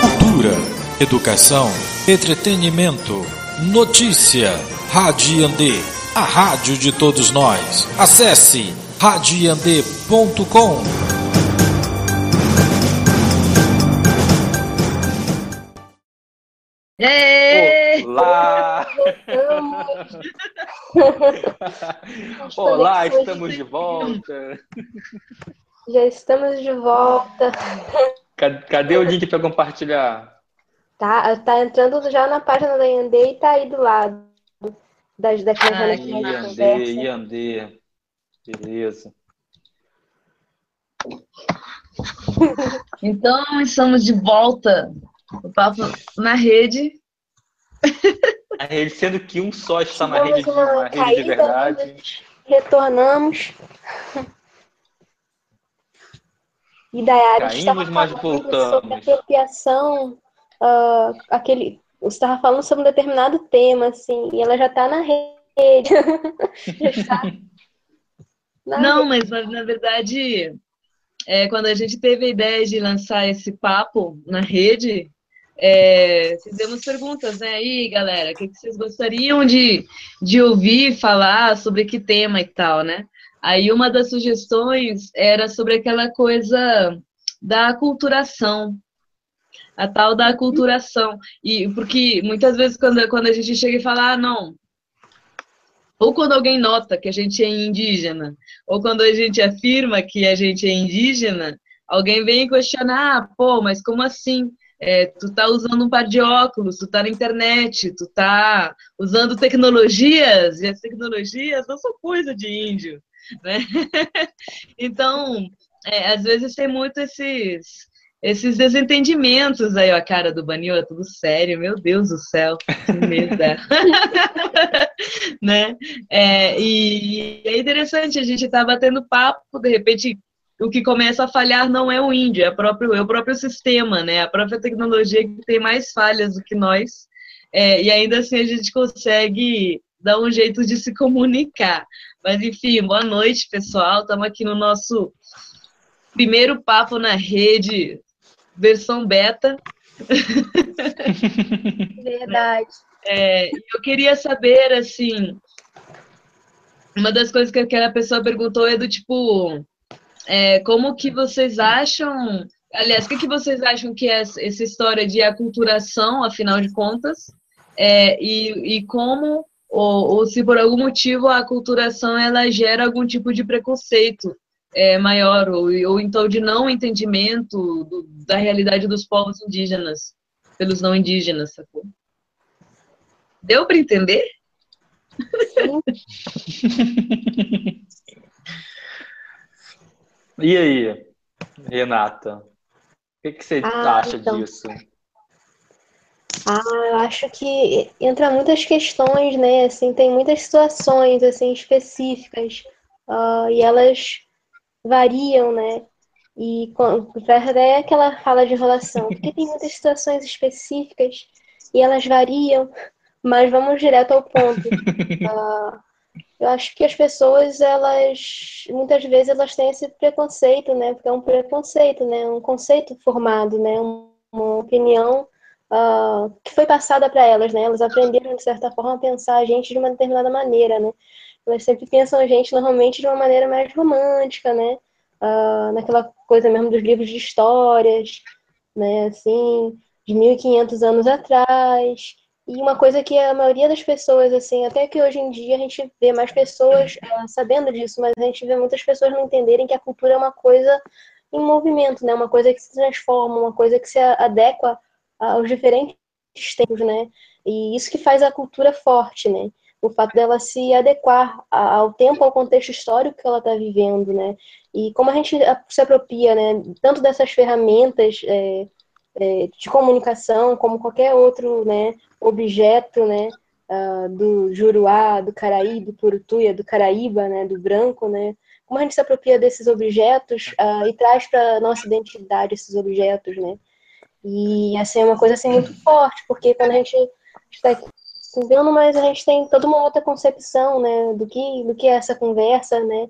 Cultura, educação, entretenimento, notícia. Radiandê, a rádio de todos nós. Acesse radiandê.com. Olá! Olá, estamos de volta. Já estamos de volta. Cadê o link para compartilhar? Tá, tá entrando já na página da Yandê e tá aí do lado das daquelas ah, Yandê, Yandê. Beleza. Então, estamos de volta. O papo na rede. A rede, sendo que um só está na rede, na rede de verdade. Retornamos. E Dayara mas voltamos. Sobre apropriação, uh, aquele, você estava falando sobre um determinado tema, assim, e ela já está na rede. já está na Não, rede. mas na verdade, é, quando a gente teve a ideia de lançar esse papo na rede, é, fizemos perguntas, né? Aí, galera, o que, que vocês gostariam de, de ouvir falar sobre que tema e tal, né? Aí uma das sugestões era sobre aquela coisa da aculturação, a tal da aculturação. E porque muitas vezes quando, quando a gente chega e fala, ah, não, ou quando alguém nota que a gente é indígena, ou quando a gente afirma que a gente é indígena, alguém vem questionar, ah, pô, mas como assim? É, tu tá usando um par de óculos, tu tá na internet, tu tá usando tecnologias, e as tecnologias não são coisa de índio né? então, é, às vezes tem muito esses esses desentendimentos aí, ó, a cara do Banil é tudo sério, meu Deus do céu, medo. né? É, e é interessante, a gente tá batendo papo, de repente o que começa a falhar não é o índio, é, próprio, é o próprio sistema, né? A própria tecnologia que tem mais falhas do que nós. É, e ainda assim a gente consegue dar um jeito de se comunicar. Mas enfim, boa noite, pessoal. Estamos aqui no nosso primeiro papo na rede, versão beta. Verdade. É, eu queria saber, assim, uma das coisas que aquela pessoa perguntou é do tipo, é, como que vocês acham, aliás, o que, que vocês acham que é essa história de aculturação, afinal de contas, é, e, e como ou, ou se por algum motivo a aculturação ela gera algum tipo de preconceito é, maior, ou, ou então de não entendimento do, da realidade dos povos indígenas pelos não indígenas, sacou? Deu para entender? e aí, Renata? O que, que você ah, acha então. disso? Ah, eu acho que entra muitas questões, né? Assim, tem muitas situações assim específicas uh, e elas variam, né? E até aquela fala de enrolação, porque tem muitas situações específicas e elas variam, mas vamos direto ao ponto. Uh, eu acho que as pessoas, elas muitas vezes elas têm esse preconceito, né? Porque é um preconceito, né? Um conceito formado, né? Uma opinião uh, que foi passada para elas, né? Elas aprenderam, de certa forma, a pensar a gente de uma determinada maneira, né? Elas sempre pensam a gente, normalmente, de uma maneira mais romântica, né? Uh, naquela coisa mesmo dos livros de histórias, né? Assim, de 1500 anos atrás. E uma coisa que a maioria das pessoas, assim, até que hoje em dia a gente vê mais pessoas uh, sabendo disso, mas a gente vê muitas pessoas não entenderem que a cultura é uma coisa em movimento, né? Uma coisa que se transforma, uma coisa que se adequa aos diferentes tempos, né? E isso que faz a cultura forte, né? O fato dela se adequar ao tempo, ao contexto histórico que ela está vivendo, né? E como a gente se apropria, né? Tanto dessas ferramentas é, é, de comunicação, como qualquer outro, né? Objeto, né? Uh, do Juruá, do Caraí, do Purutuia, do Caraíba, né? Do branco, né? Como a gente se apropria desses objetos uh, e traz para nossa identidade esses objetos, né? E assim, é uma coisa assim muito forte, porque quando a gente está vivendo, mas a gente tem toda uma outra concepção, né, do que, do que é essa conversa, né,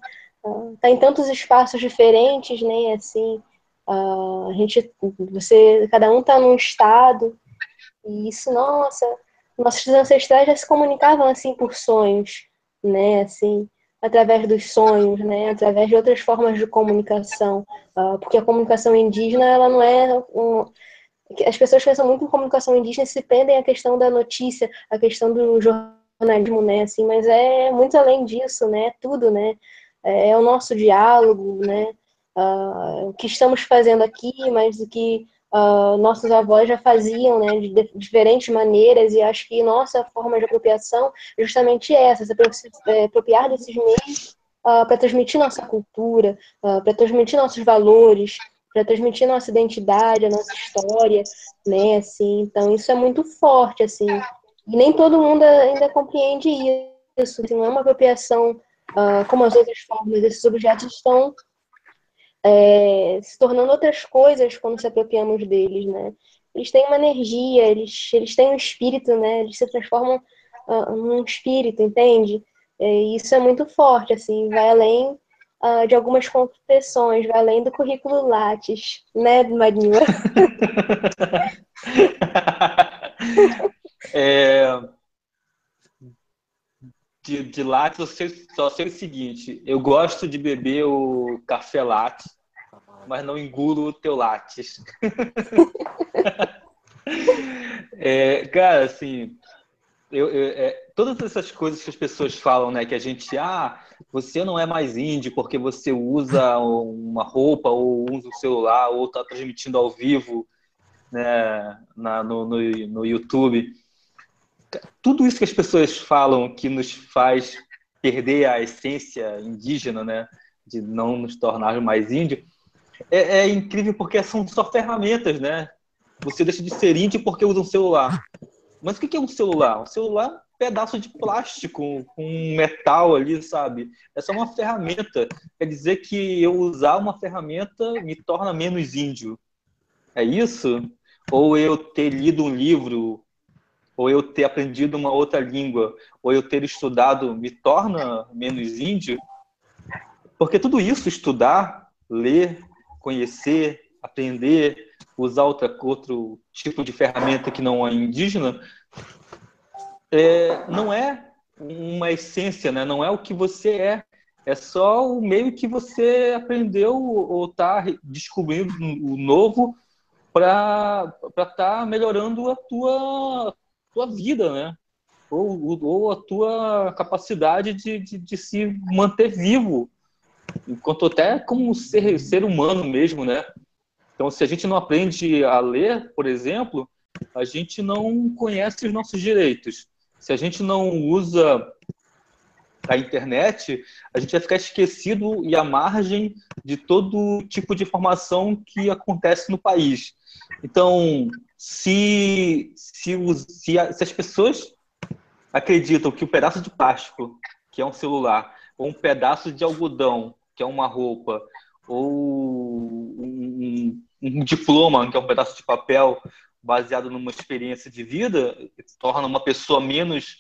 está em tantos espaços diferentes, né? Assim, uh, a gente, você, cada um está num estado e isso, nossa, nossos ancestrais já se comunicavam assim por sonhos, né? Assim, através dos sonhos, né? Através de outras formas de comunicação, uh, porque a comunicação indígena ela não é as pessoas pensam muito em comunicação indígena e se prendem à questão da notícia, a questão do jornalismo, né? Assim, mas é muito além disso, né? É tudo, né? É, é o nosso diálogo, né? Uh, o que estamos fazendo aqui, mas o que uh, nossos avós já faziam, né, de, diferentes maneiras, e acho que nossa forma de apropriação é justamente essa, se é, apropriar desses meios uh, para transmitir nossa cultura, para transmitir nossos valores, para transmitir nossa identidade, a nossa história, né, assim, então isso é muito forte, assim, e nem todo mundo ainda compreende isso, assim, não é uma apropriação uh, como as outras formas, esses objetos estão é, se tornando outras coisas quando se apropriamos deles, né? Eles têm uma energia, eles, eles têm um espírito, né? Eles se transformam uh, num espírito, entende? É, e isso é muito forte, assim, vai além uh, de algumas vai além do currículo Lattes, né, Marinho? é, de, de latte, eu sei, só sei o seguinte: eu gosto de beber o café latte, mas não engulo o teu lattes. é, cara, assim, eu, eu, é, todas essas coisas que as pessoas falam, né, que a gente, ah, você não é mais índio porque você usa uma roupa ou usa o celular ou está transmitindo ao vivo, né, na, no, no, no YouTube tudo isso que as pessoas falam que nos faz perder a essência indígena, né, de não nos tornar mais índio, é, é, incrível porque são só ferramentas, né? Você deixa de ser índio porque usa um celular. Mas o que é um celular? Um celular pedaço de plástico com metal ali, sabe? É só uma ferramenta. Quer dizer que eu usar uma ferramenta me torna menos índio. É isso? Ou eu ter lido um livro ou eu ter aprendido uma outra língua, ou eu ter estudado, me torna menos índio? Porque tudo isso, estudar, ler, conhecer, aprender, usar outra, outro tipo de ferramenta que não é indígena, é, não é uma essência, né? não é o que você é. É só o meio que você aprendeu ou está descobrindo o novo para estar tá melhorando a tua tua vida, né? Ou, ou a tua capacidade de, de, de, se manter vivo, enquanto até como ser, ser humano mesmo, né? Então, se a gente não aprende a ler, por exemplo, a gente não conhece os nossos direitos. Se a gente não usa a internet, a gente vai ficar esquecido e à margem de todo tipo de informação que acontece no país. Então, se, se, se, se as pessoas acreditam que o pedaço de plástico, que é um celular, ou um pedaço de algodão, que é uma roupa, ou um, um, diploma, que é um pedaço de papel baseado numa experiência de vida, torna uma pessoa menos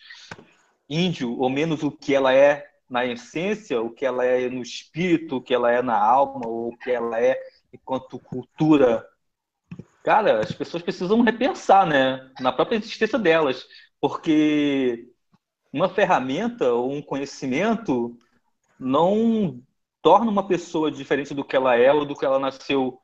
índio ou menos o que ela é na essência, o que ela é no espírito, o que ela é na alma, ou o que ela é enquanto cultura Cara, as pessoas precisam repensar, né? Na própria existência delas. Porque uma ferramenta ou um conhecimento não torna uma pessoa diferente do que ela é ou do que ela nasceu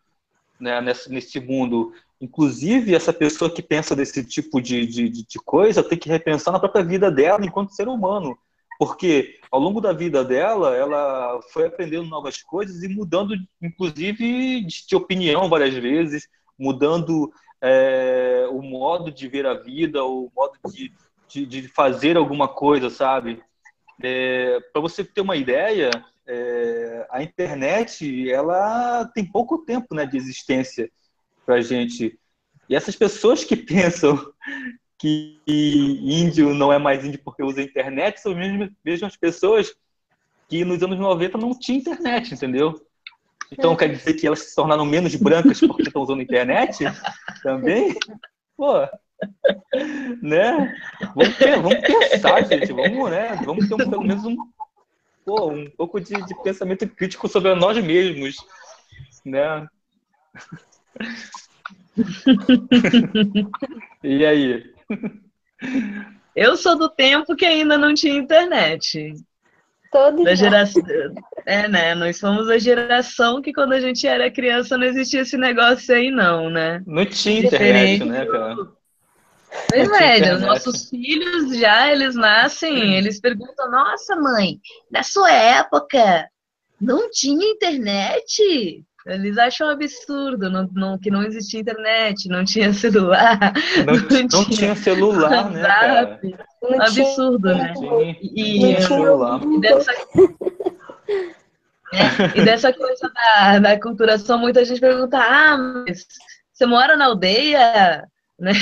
né, nesse, nesse mundo. Inclusive, essa pessoa que pensa desse tipo de, de, de coisa tem que repensar na própria vida dela enquanto ser humano. Porque ao longo da vida dela, ela foi aprendendo novas coisas e mudando, inclusive, de opinião várias vezes, mudando é, o modo de ver a vida, o modo de, de, de fazer alguma coisa, sabe? É, Para você ter uma ideia, é, a internet ela tem pouco tempo né, de existência para gente. E essas pessoas que pensam que índio não é mais índio porque usa internet são as mesmas pessoas que nos anos 90 não tinha internet, entendeu? Então quer dizer que elas se tornaram menos brancas porque estão usando a internet? Também? Pô, né? Vamos, vamos pensar, gente. Vamos, né? Vamos ter um, pelo menos um, pô, um pouco de, de pensamento crítico sobre nós mesmos, né? e aí? Eu sou do tempo que ainda não tinha internet. Todos da geração. É, né? Nós somos a geração que quando a gente era criança não existia esse negócio aí, não, né? Não tinha internet, né, cara? Pois é, os nossos filhos já, eles nascem, eles perguntam, nossa mãe, na sua época não tinha internet? Eles acham absurdo não, não, que não existia internet, não tinha celular. Não, não, tinha, tinha, celular, né? Cara? Um absurdo, né? E, e, dessa, é, e dessa coisa da, da culturação, muita gente pergunta: ah, mas você mora na aldeia? Né?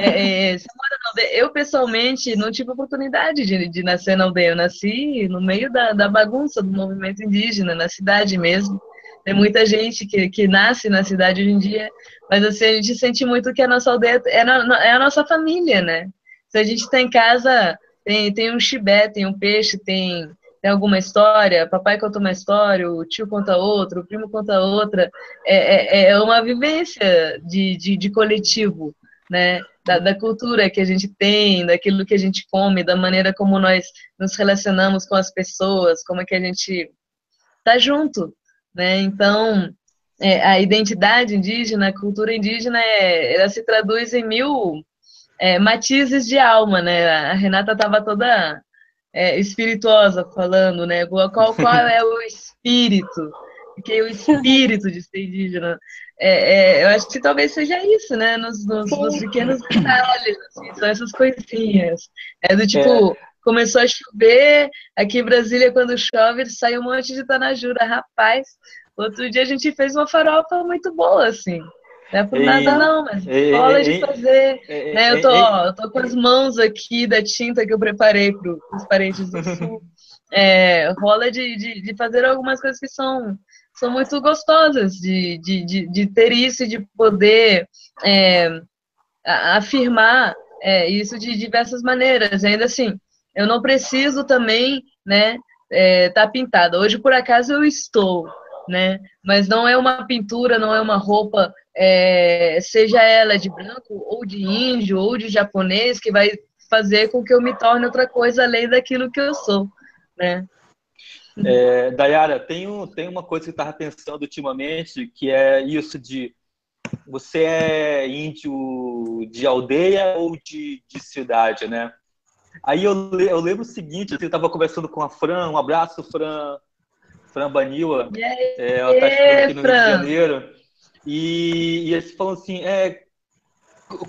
É, é, você mora na aldeia? Eu, pessoalmente, não tive oportunidade de, de nascer na aldeia. Eu nasci no meio da, da bagunça do movimento indígena, na cidade mesmo. Tem muita gente que, que nasce na cidade hoje em dia, mas assim, a gente sente muito que a nossa aldeia é, na, é a nossa família, né? Se a gente está em casa, tem, tem um chibé, tem um peixe, tem, tem alguma história, papai conta uma história, o tio conta outra, o primo conta outra. É, é, é uma vivência de, de, de coletivo, né? Da, da, cultura que a gente tem, daquilo que a gente come, da maneira como nós nos relacionamos com as pessoas, como é que a gente tá junto, né? Então, é, a identidade indígena, a cultura indígena, é, ela se traduz em mil é, matizes de alma, né? A Renata estava toda é, espirituosa falando, né? Qual, qual é o espírito? Que é o espírito de ser indígena. É, é, eu acho que talvez seja isso, né? Nos, nos, nos pequenos detalhes, assim, são essas coisinhas. É do tipo, começou a chover. Aqui em Brasília, quando chove, sai um monte de tanajura. Rapaz, outro dia a gente fez uma farofa muito boa, assim. Não é por ei, nada não, mas ei, rola ei, de fazer. né? eu, tô, eu tô com as mãos aqui da tinta que eu preparei para os parentes do sul. É, rola de, de, de, fazer algumas coisas que são, são muito gostosas, de, de, de, de ter isso e de poder é, afirmar é, isso de diversas maneiras. Ainda assim, eu não preciso também, né, é, tá pintada. Hoje, por acaso, eu estou, né? Mas não é uma pintura, não é uma roupa, é, seja ela de branco, ou de índio, ou de japonês, que vai fazer com que eu me torne outra coisa além daquilo que eu sou, né? É, Dayara, tem, um, tem uma coisa que eu estava pensando ultimamente, que é isso de você é índio de aldeia ou de, de cidade, né? Aí eu, eu lembro o seguinte, assim, eu estava conversando com a Fran, um abraço, Fran, Fran Baniwa, é, ela está aqui no Rio de Janeiro, e, e eles falam assim, é,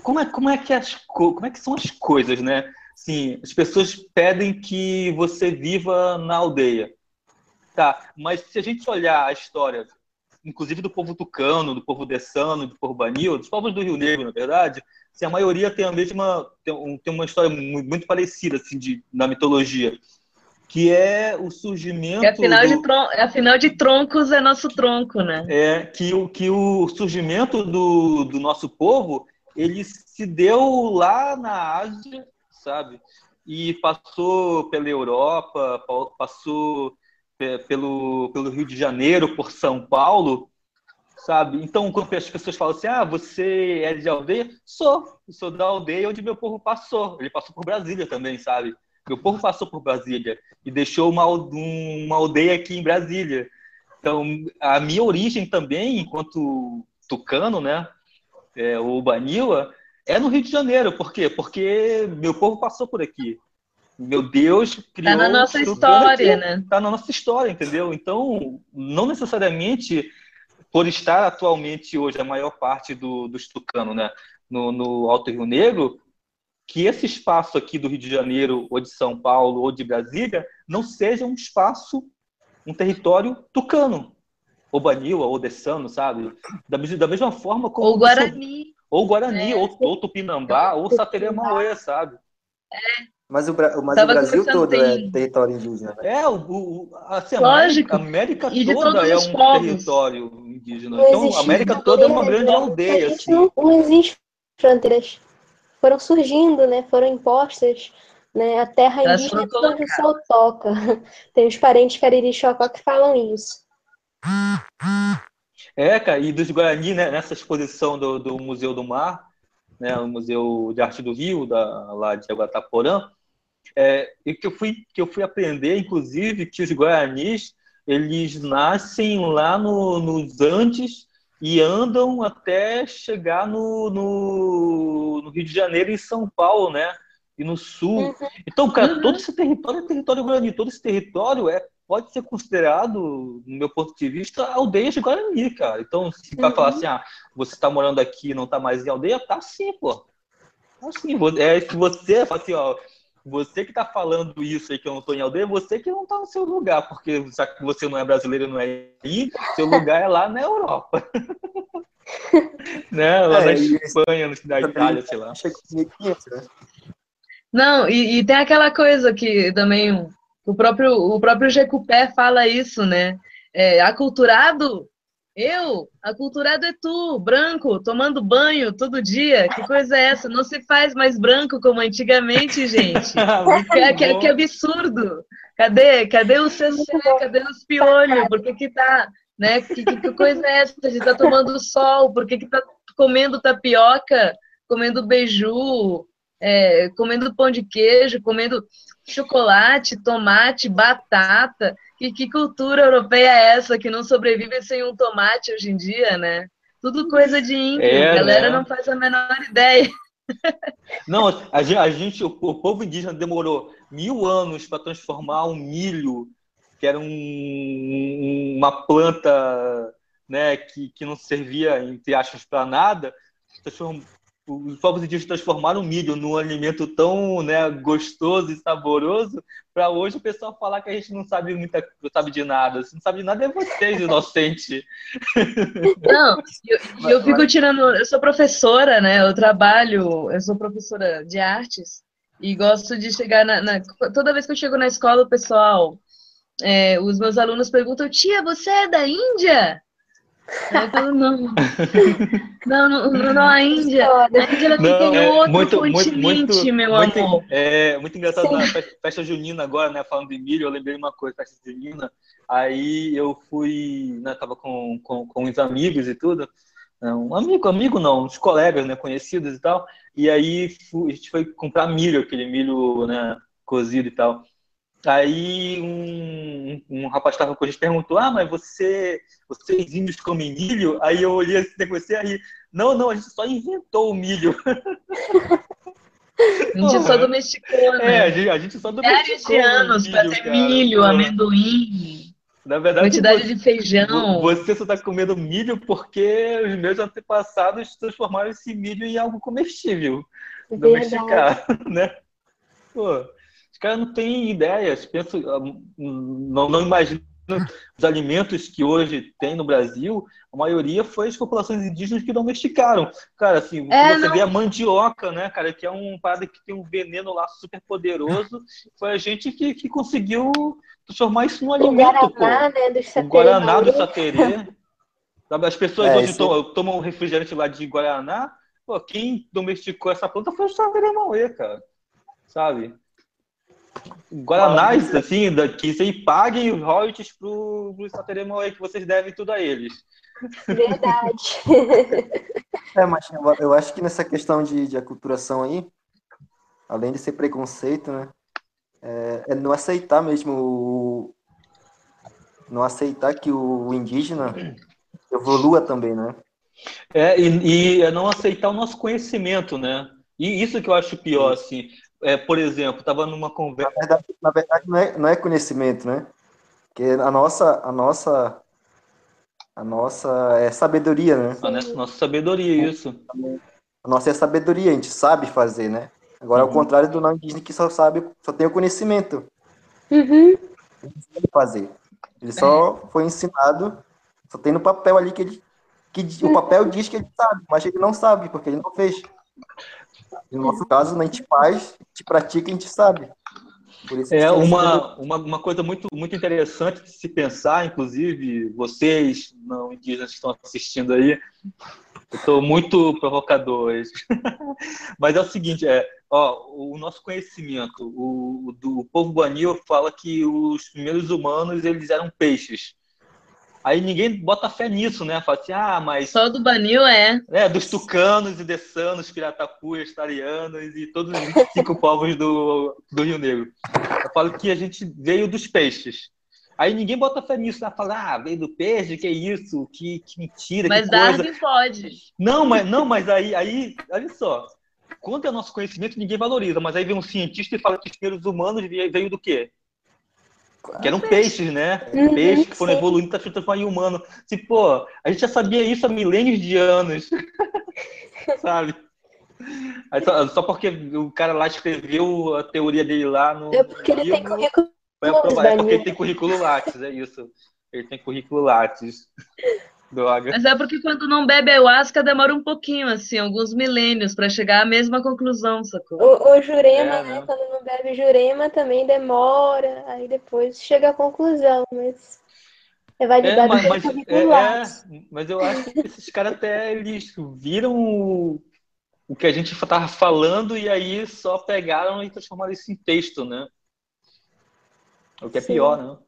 como, é, como, é que as, como é que são as coisas, né? Sim, as pessoas pedem que você viva na aldeia. Tá, mas se a gente olhar a história, inclusive do povo tucano, do povo dessano, do povo banil, dos povos do Rio Negro, na verdade, se a maioria tem a mesma tem, tem uma história muito, parecida assim de na mitologia que é o surgimento. afinal, do... de tron... afinal de troncos é nosso tronco, né? É que o, que o surgimento do, do nosso povo ele se deu lá na Ásia, sabe? E passou pela Europa, passou pelo, pelo Rio de Janeiro, por São Paulo, sabe? Então, quando as pessoas falam assim, ah, você é de aldeia? Sou, sou da aldeia onde meu povo passou. Ele passou por Brasília também, sabe? Meu povo passou por Brasília e deixou uma, uma aldeia aqui em Brasília. Então, a minha origem também, enquanto tucano, né, é, o Baniwa, é no Rio de Janeiro. Por quê? Porque meu povo passou por aqui. Meu Deus criou... Tá na nossa história, aqui, né? Tá na nossa história, entendeu? Então, não necessariamente por estar atualmente hoje a maior parte do, dos tucanos né, no, no Alto Rio Negro, que esse espaço aqui do Rio de Janeiro, ou de São Paulo, ou de Brasília, não seja um espaço, um território tucano, ou Banila, ou Dessano, sabe? Da, da mesma forma como... Ou Guarani. Ou Guarani, é. ou, ou Tupinambá, ou Sateremauê, sabe? É. Mas o, mas o Brasil todo é território indígena. Né? É, o, o, assim, Lógico. a América, toda é um povos. território indígena. Não então, a América toda é uma grande aldeia. Assim. Não, não existe fronteiras. Foram surgindo, né? Foram impostas Né? A terra indígena é onde o sol toca. Tem os parentes Cariri Chocó que falam isso. É, cara, e dos Guarani, né, nessa exposição do, do Museu do Mar, né, o Museu de Arte do Rio, da, lá de Aguataporã, é, e que eu fui que eu fui aprender, inclusive, que os guaranis eles nascem lá no, nos Andes e andam até chegar no, no, no, Rio de Janeiro e São Paulo, né? E no sul. Uhum. Então, cara, uhum. todo esse território é território guarani, todo esse território é pode ser considerado, no meu ponto de vista, aldeia de Guarani, cara. Então, se vai uhum. falar assim, ah, você está morando aqui e não está mais em aldeia, tá sim, pô. Tá sim. É, se você fala assim, ó, você que está falando isso aí que eu não estou em aldeia, você que não está no seu lugar, porque já que você não é brasileiro, não é aí, seu lugar é lá na Europa. né? Lá é, na Espanha, na Itália, sei lá. Né? Não, e, e, tem aquela coisa que também o próprio, o próprio Jecupé fala isso, né? É, aculturado eu, aculturado é tu, branco, tomando banho todo dia. Que coisa é essa? Não se faz mais branco como antigamente, gente. que, que, que, absurdo. Cadê? Cadê o CC? Cadê os piolhos? Por que que tá, né? Que, que, que coisa é essa? A gente tá tomando sol. Por que que tá comendo tapioca? Comendo beiju? É, comendo pão de queijo? Comendo chocolate, tomate, batata? Que, que cultura europeia é essa que não sobrevive sem um tomate hoje em dia, né? Tudo coisa de índio, é, a galera né? não faz a menor ideia. Não, a gente, a gente, o povo indígena demorou mil anos para transformar um milho, que era um, uma planta né, que, que não servia, entre aspas, para nada, os povos indígenas transformaram o milho num alimento tão né, gostoso e saboroso, para hoje o pessoal falar que a gente não sabe muita, não sabe de nada. Se não sabe de nada é vocês, inocente. Não, eu, eu fico tirando. Eu sou professora, né? Eu trabalho, eu sou professora de artes e gosto de chegar na, na toda vez que eu chego na escola, o pessoal, é, os meus alunos perguntam: Tia, você é da Índia? Falo, não. Não, não, não, a Índia. A Índia ela fica em é, outro muito, continente, muito, meu muito, amor. É muito engraçado Sim. na festa, junina agora, né? Falando de milho, eu lembrei uma coisa, festa junina. Aí eu fui, né? Tava com, com, com uns amigos e tudo. Um amigo, amigo não, uns colegas, né? Conhecidos e tal. E aí fui, a gente foi comprar milho, aquele milho, né? Cozido e tal. Aí um, um rapaz estava com a gente perguntou: Ah, mas você, vocês índios comem milho? Aí eu olhei assim, comecei a rir. Não, não, a gente só inventou o milho. A gente só domesticou, né? É, a gente, a gente só domesticou. de anos para ter milho, cara. amendoim. Na verdade, quantidade você, de feijão. Você só está comendo milho porque os meus antepassados transformaram esse milho em algo comestível. Verdade. Domesticar, né? Pô, caras não têm ideias, penso, ah, não, não imaginam os alimentos que hoje tem no Brasil, a maioria foi as populações indígenas que domesticaram. Cara, assim, é, você não... vê a mandioca, né, cara, que é um parada que tem um veneno lá super poderoso, foi a gente que, que conseguiu transformar isso num alimento, o Guaraná, pô. Né, do o Guaraná do Saterê. As pessoas é, hoje tomam, tomam refrigerante lá de Guaraná, pô, quem domesticou essa planta foi o Saterê Mauê, cara. Sabe? Guaranás, assim, que vocês paguem os royalties pro, pro Sateremo aí, que vocês devem tudo a eles. Verdade. é, mas eu acho que nessa questão de, de aculturação aí, além de ser preconceito, né, é, é não aceitar mesmo o, não aceitar que o indígena evolua também, né? É, e, e é não aceitar o nosso conhecimento, né? E isso que eu acho pior, assim é, por exemplo, estava numa conversa. Na verdade, na verdade não, é, não é conhecimento, né? Porque a nossa, a nossa, a nossa é sabedoria, né? A nossa sabedoria, isso. A nossa é sabedoria, a gente sabe fazer, né? Agora, uhum. ao contrário do não indígena que só sabe, só tem o conhecimento. Uhum. Ele sabe fazer. Ele só é. foi ensinado, só tem no papel ali que ele. Que o papel diz que ele sabe, mas ele não sabe, porque ele não fez. No nosso caso, a gente faz, a gente pratica, a gente sabe. é uma, uma, uma coisa muito, muito interessante de se pensar, inclusive vocês, não indígenas que estão assistindo aí, Estou muito provocador hoje. Mas é o seguinte, é, ó, o nosso conhecimento, o, o do povo Guanil fala que os primeiros humanos eles eram peixes. Aí ninguém bota fé nisso, né? Fala assim, ah, mas. Só do Banil é. É, dos tucanos e dessanos, piratacuas, tarianos e todos os 25 povos do, do Rio Negro. Eu falo que a gente veio dos peixes. Aí ninguém bota fé nisso, né? Fala, ah, veio do peixe, que isso? Que, que mentira, mas que coisa. Mas pode. Não, mas, não, mas aí, aí, olha só. Quanto é nosso conhecimento, ninguém valoriza. Mas aí vem um cientista e fala que os primeiros humanos veio do quê? Que eram peixes, né? Uhum, peixes que foram sim. evoluindo para se transformar em humano. Tipo, pô, a gente já sabia isso há milênios de anos. Sabe? Só, só, porque o cara lá escreveu a teoria dele lá no. É porque ele livro, tem currículo. É porque ele tem currículo Lattes, é isso. Ele tem currículo Lattes. Droga. Mas é porque quando não bebe ayahuasca demora um pouquinho, assim, alguns milênios para chegar à mesma conclusão, sacou? O, o Jurema, é, né? né? Quando não bebe Jurema também demora, aí depois chega à conclusão, mas é validado é, mas, mas, é, é, mas eu acho que esses caras até eles viram o, o que a gente estava falando e aí só pegaram e transformaram isso em texto, né? O que é Sim. pior, né?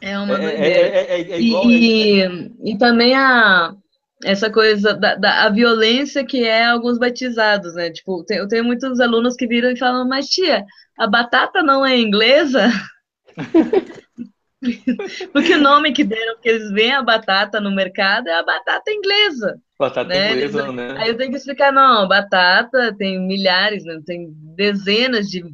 É uma é, é, é, é igual, e, e também a essa coisa da, da, a violência que é alguns batizados, né? Tipo, tem, eu tenho muitos alunos que viram e falam, mas tia, a batata não é inglesa? Porque o nome que deram, porque eles veem a batata no mercado, é a batata inglesa. Batata né? inglesa, né? Aí eu tenho que explicar, não, batata tem milhares, né? tem dezenas de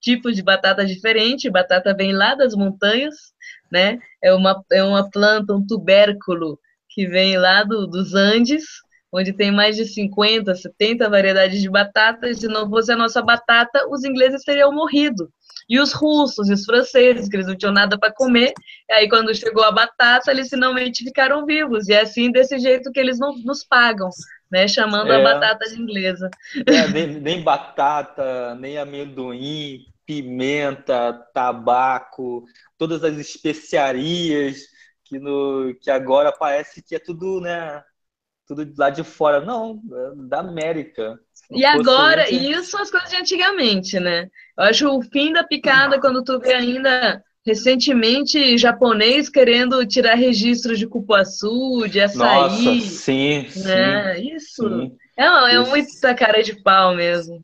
tipos de batata diferentes, batata vem lá das montanhas, né? É uma, é uma planta, um tubérculo que vem lá do, dos Andes, onde tem mais de 50, 70 variedades de batatas. Se não fosse a nossa batata, os ingleses teriam morrido. E os russos e os franceses, que eles não tinham nada para comer. E aí, quando chegou a batata, eles finalmente ficaram vivos. E é assim, desse jeito que eles não nos pagam, né? Chamando é. a batata de inglesa. É, nem, nem batata, nem amendoim, pimenta, tabaco, todas as especiarias que, no, que agora parece que é tudo, né? Tudo lá de fora. Não, é da América. E agora, e isso são as coisas de antigamente, né? Eu acho o fim da picada quando tu vê ainda recentemente japonês querendo tirar registros de cupuaçu, de açaí. Nossa, sim, né? sim. Isso. Sim. É, é muita cara de pau mesmo.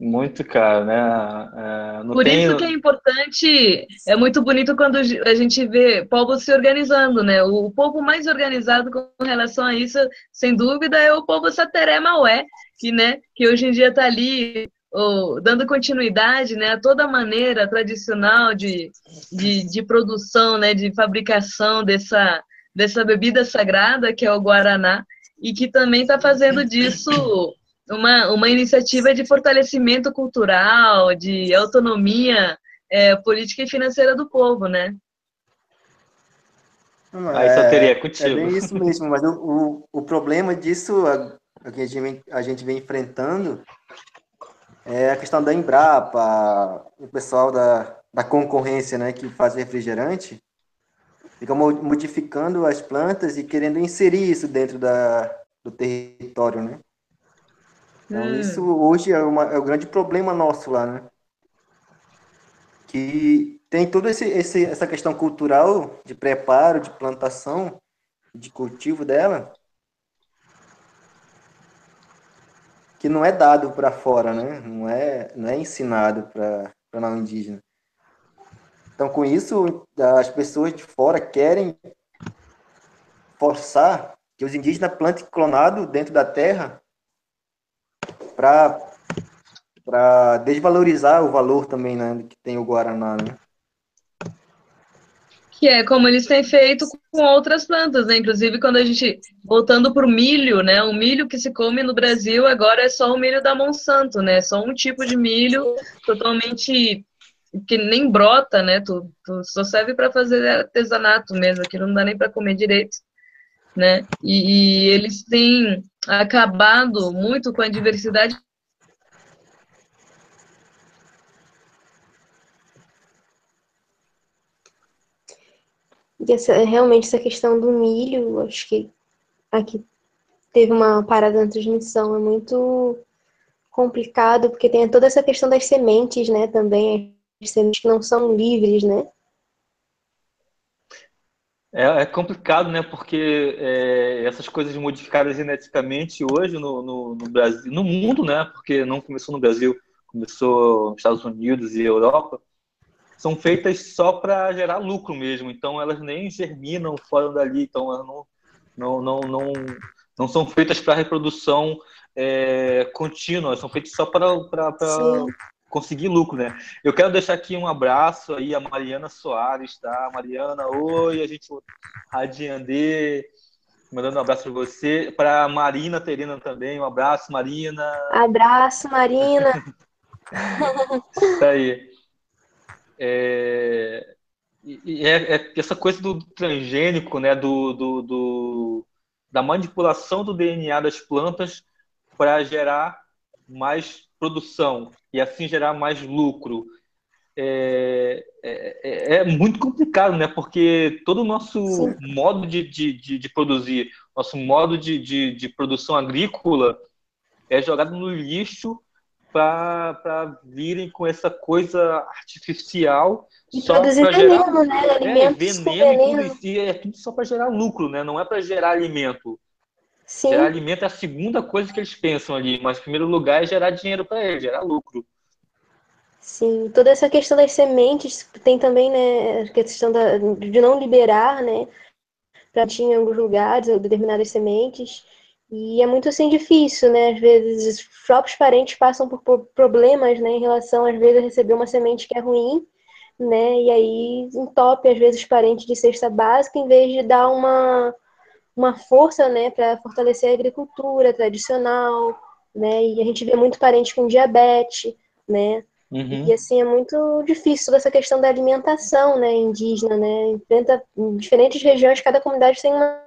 Muito caro, né? É, Por tem... isso que é importante, é muito bonito quando a gente vê povos se organizando, né? O povo mais organizado com relação a isso, sem dúvida, é o povo Sateré Maué, que, né, que hoje em dia está ali ou, dando continuidade né, a toda a maneira tradicional de, de, de produção, né, de fabricação dessa, dessa bebida sagrada, que é o Guaraná, e que também está fazendo disso uma, uma iniciativa de fortalecimento cultural, de autonomia é, política e financeira do povo, né? Não, Aí só teria contigo. É bem isso mesmo, mas o, o, o problema disso, a, a, que a gente, vem, a gente vem enfrentando, é a questão da Embrapa, o pessoal da, da concorrência né, que faz refrigerante, fica modificando as plantas e querendo inserir isso dentro da, do território, né? Então, hum. isso hoje é, uma, é o grande problema nosso lá, né? Que tem toda esse, esse, essa questão cultural de preparo, de plantação, de cultivo dela, que não é dado para fora, né? Não é, não é ensinado para não indígena. Então, com isso, as pessoas de fora querem forçar que os indígenas plantem clonado dentro da terra para desvalorizar o valor também né, que tem o Guaraná, né? Que é como eles têm feito com outras plantas, né? Inclusive, quando a gente, voltando para o milho, né? O milho que se come no Brasil agora é só o milho da Monsanto, né? Só um tipo de milho totalmente que nem brota, né? Tu, tu só serve para fazer artesanato mesmo, que não dá nem para comer direito, né? E, e eles têm acabado muito com a diversidade E essa, realmente essa questão do milho, acho que aqui teve uma parada na transmissão. É muito complicado, porque tem toda essa questão das sementes, né, também, as sementes que não são livres, né? É, é complicado, né? Porque é, essas coisas modificadas geneticamente hoje no, no, no, Brasil, no mundo, né? Porque não começou no Brasil, começou nos Estados Unidos e Europa, são feitas só para gerar lucro mesmo. Então elas nem germinam fora dali, então elas não, não, não, não, não são feitas para reprodução é, contínua, são feitas só para conseguir lucro, né? Eu quero deixar aqui um abraço aí a Mariana Soares, tá? Mariana, oi, a gente Radiandê, mandando um abraço para você, para Marina Terina também, um abraço, Marina. Abraço, Marina. Isso aí. É, e é, é, essa coisa do transgênico, né, do, do, do, da manipulação do DNA das plantas para gerar mais produção e assim gerar mais lucro. É, é, é, muito complicado, né? Porque todo o nosso Sim. modo de, de, de, produzir, nosso modo de, de, de produção agrícola é jogado no lixo para virem com essa coisa artificial e só para gerar veneno, né? É, veneno, veneno. E é tudo só para gerar lucro, né? Não é para gerar alimento. Sim. Gerar alimento é a segunda coisa que eles pensam ali, mas em primeiro lugar é gerar dinheiro para eles, gerar lucro. Sim, toda essa questão das sementes tem também, né, a questão da, de não liberar, né, para em alguns lugares determinadas sementes. E é muito assim difícil, né? Às vezes os próprios parentes passam por, por problemas, né, em relação às vezes a receber uma semente que é ruim, né? E aí entope às vezes os parentes de cesta básica em vez de dar uma uma força, né, para fortalecer a agricultura tradicional, né? E a gente vê muito parente com diabetes, né? Uhum. E assim é muito difícil essa questão da alimentação, né, indígena, né? Enfrenta em diferentes regiões, cada comunidade tem uma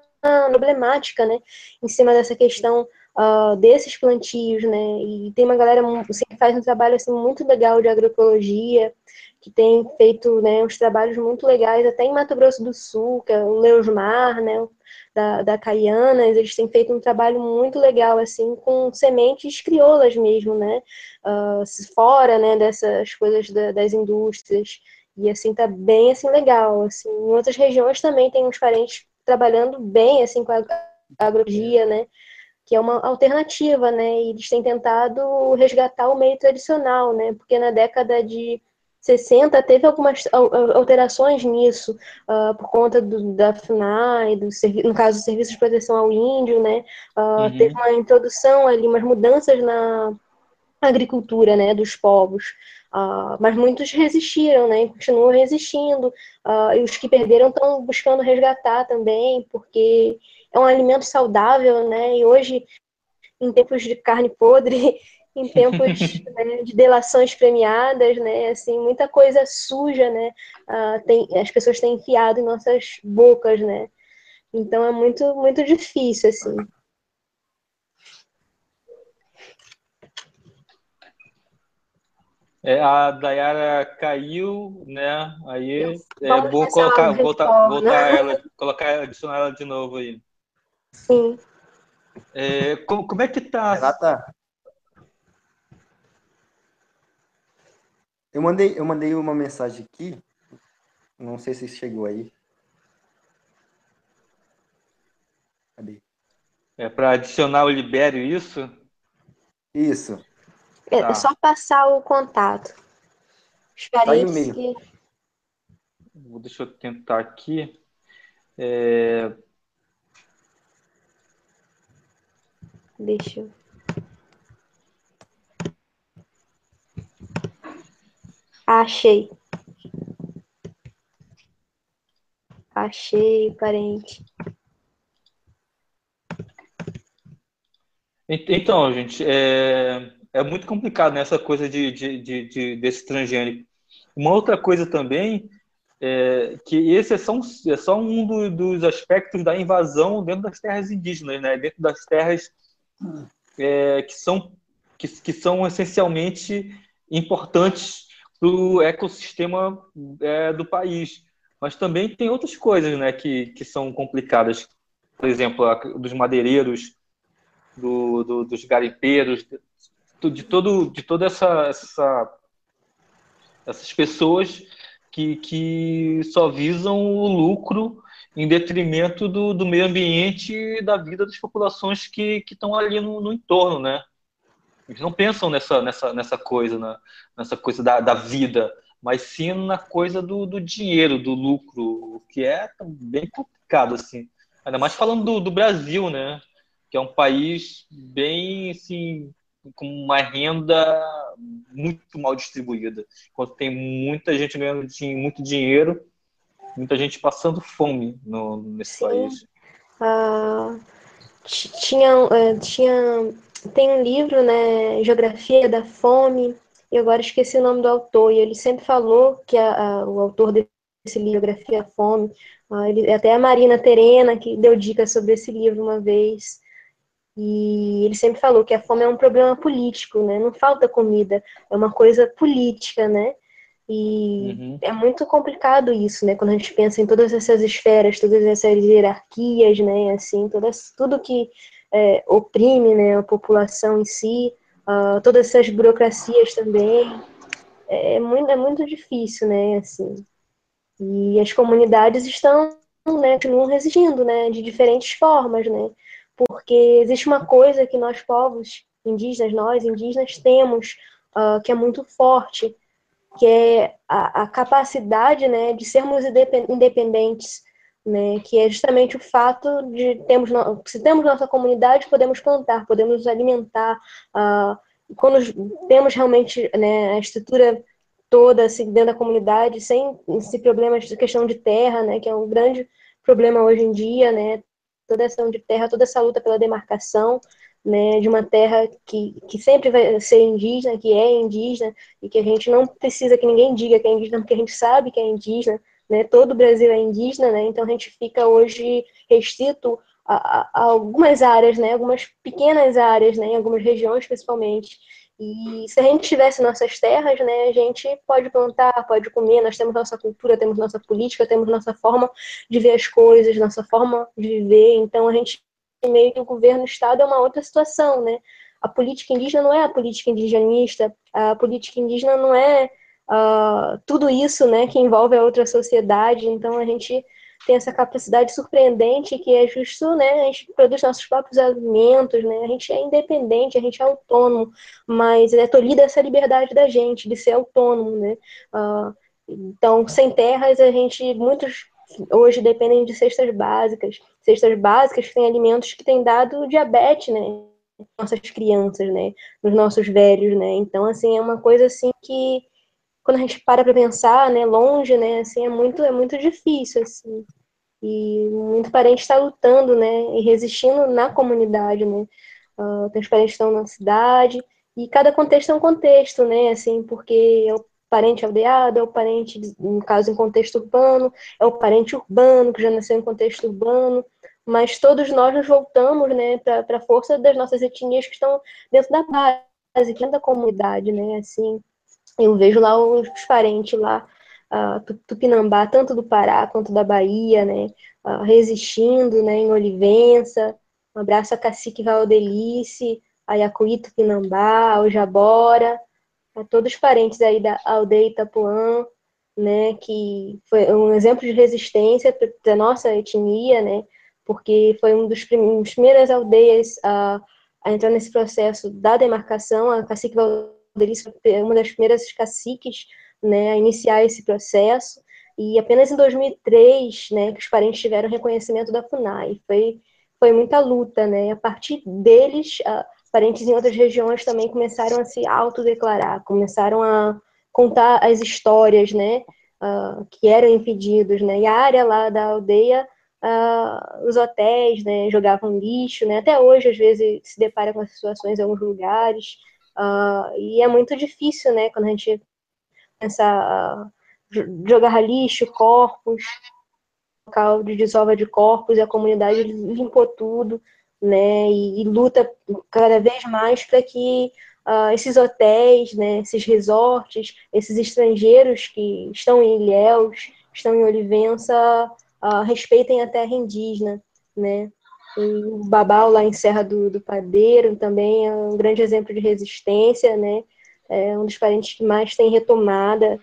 problemática, né, em cima dessa questão uh, desses plantios, né? E tem uma galera que faz um trabalho assim muito legal de agroecologia, que tem feito, né, uns trabalhos muito legais, até em Mato Grosso do Sul, que é o Leusmar, né? da, da Caianas, eles têm feito um trabalho muito legal, assim, com sementes crioulas mesmo, né? Uh, fora, né, dessas coisas da, das indústrias. E, assim, tá bem, assim, legal, assim. Em outras regiões também tem uns parentes trabalhando bem, assim, com a agrogia, né? Que é uma alternativa, né? E eles têm tentado resgatar o meio tradicional, né? Porque na década de 60 teve algumas alterações nisso, uh, por conta do, da FNAI, do, no caso do Serviço de Proteção ao Índio, né? Uh, uhum. Teve uma introdução ali, umas mudanças na agricultura, né, dos povos. Uh, mas muitos resistiram, né, e continuam resistindo. e os que perderam estão buscando resgatar também, porque é um alimento saudável, né, e hoje, em tempos de carne podre, em tempos né, de delações premiadas, né? Assim, muita coisa suja, né? Uh, tem, as pessoas têm enfiado em nossas bocas, né? Então é muito, muito difícil, assim. É, a Dayara caiu, né? Aí é bom colocar, voltar, voltar ela, colocar, adicionar ela de novo aí. Sim. É, como, como é que tá? Renata, Eu mandei, eu mandei uma mensagem aqui. Não sei se chegou aí. Cadê? É para adicionar o Libério, isso? Isso. É, tá. só passar o contato. Os parentes tá que... Deixa eu tentar aqui. É... Deixa eu. Achei. Achei, parente. Então, gente, é, é muito complicado nessa né, coisa de, de, de, de, desse transgênico. Uma outra coisa também é que esse é só um, é só um do, dos aspectos da invasão dentro das terras indígenas, né? dentro das terras é, que, são, que, que são essencialmente importantes para o ecossistema é, do país. Mas também tem outras coisas né, que, que são complicadas. por exemplo, dos madeireiros, do, do, dos garimpeiros, de todo de toda essa, essa essas pessoas que, que só visam o lucro em detrimento do, do meio ambiente e da vida das populações que, estão ali no, no entorno, né? Eles não pensam nessa, nessa, nessa coisa, né? nessa coisa da, da vida, mas sim na coisa do, do dinheiro, do lucro, que é bem complicado, assim. Ainda mais falando do, do Brasil, né? Que é um país bem, assim, com uma renda muito mal distribuída. Enquanto tem muita gente ganhando muito dinheiro, muita gente passando fome no, nesse Sim. país. Ah, tinha, é, tinha, tem um livro, né, Geografia da Fome, e agora esqueci o nome do autor, e ele sempre falou que a, a, o autor desse livro, Geografia da Fome, ah, ele, até a Marina Terena, que deu dicas sobre esse livro uma vez, e ele sempre falou que a fome é um problema político, né? Não falta comida, é uma coisa política, né? E uhum. é muito complicado isso, né? Quando a gente pensa em todas essas esferas, todas essas hierarquias, né? Assim, todas, tudo que é, oprime né, a população em si, uh, todas essas burocracias também. É, é muito, é muito difícil, né? Assim. E as comunidades estão, né? Continuam resistindo, né? De diferentes formas, né? porque existe uma coisa que nós povos indígenas, nós indígenas, temos uh, que é muito forte, que é a, a capacidade né, de sermos independentes, né, que é justamente o fato de termos, se temos nossa comunidade, podemos plantar, podemos nos alimentar, uh, quando temos realmente né, a estrutura toda assim, dentro da comunidade, sem esse problema de questão de terra, né, que é um grande problema hoje em dia, né, toda essa de terra, toda essa luta pela demarcação, né, de uma terra que, que sempre vai ser indígena, que é indígena, e que a gente não precisa que ninguém diga que é indígena, porque a gente sabe que é indígena, né, todo o Brasil é indígena, né, então a gente fica hoje restrito a, a, algumas áreas, né, algumas pequenas áreas, né, em algumas regiões principalmente, e se a gente tivesse nossas terras, né, a gente pode plantar, pode comer, nós temos nossa cultura, temos nossa política, temos nossa forma de ver as coisas, nossa forma de viver. Então a gente meio que o governo estado é uma outra situação, né? A política indígena não é a política indigenista, a política indígena não é uh, tudo isso, né, que envolve a outra sociedade. Então a gente tem essa capacidade surpreendente que é justo, né? A gente produz nossos próprios alimentos, né? A gente é independente, a gente é autônomo, mas é tolhida essa liberdade da gente de ser autônomo, né? Uh, então, sem terras, a gente, muitos hoje dependem de cestas básicas, cestas básicas que têm alimentos que têm dado diabetes, né? Nossas crianças, né? Nos nossos velhos, né? Então, assim, é uma coisa assim que quando a gente para para pensar, né, longe, né, assim, é muito, é muito difícil, assim. E muito parente está lutando, né, e resistindo na comunidade, né. Uh, tem os parentes estão na cidade, e cada contexto é um contexto, né, assim, porque é o parente aldeado, é o parente, no caso, em contexto urbano, é o parente urbano, que já nasceu em contexto urbano, mas todos nós nos voltamos, né, para a força das nossas etnias que estão dentro da base, dentro da comunidade, né, assim, eu vejo lá os parentes lá, uh, Tupinambá, tanto do Pará quanto da Bahia, né, uh, resistindo, né, em Olivença, um abraço a Cacique Valdelice, a Iacuí Tupinambá, ao Jabora, a todos os parentes aí da aldeia Itapuã, né, que foi um exemplo de resistência da nossa etnia, né, porque foi um dos primeiras aldeias a, a entrar nesse processo da demarcação, a Cacique Valdelice Delícia foi uma das primeiras caciques né, a iniciar esse processo, e apenas em 2003 né, que os parentes tiveram reconhecimento da FUNAI. Foi, foi muita luta, né? a partir deles, uh, parentes em outras regiões também começaram a se autodeclarar, começaram a contar as histórias né, uh, que eram impedidos. Né? E a área lá da aldeia Uh, os hotéis, né, jogavam lixo, né, até hoje às vezes se depara com essas situações em alguns lugares, Uh, e é muito difícil, né, quando a gente pensa jogar lixo, corpos, local de desova de corpos, e a comunidade limpou tudo, né, e, luta cada vez mais para que uh, esses hotéis, né, esses resorts, esses estrangeiros que estão em Ilhéus, estão em Olivença, respeitem a terra indígena, né, o Babal lá em Serra do, do Padeiro também é um grande exemplo de resistência, né? É um dos parentes que mais tem retomada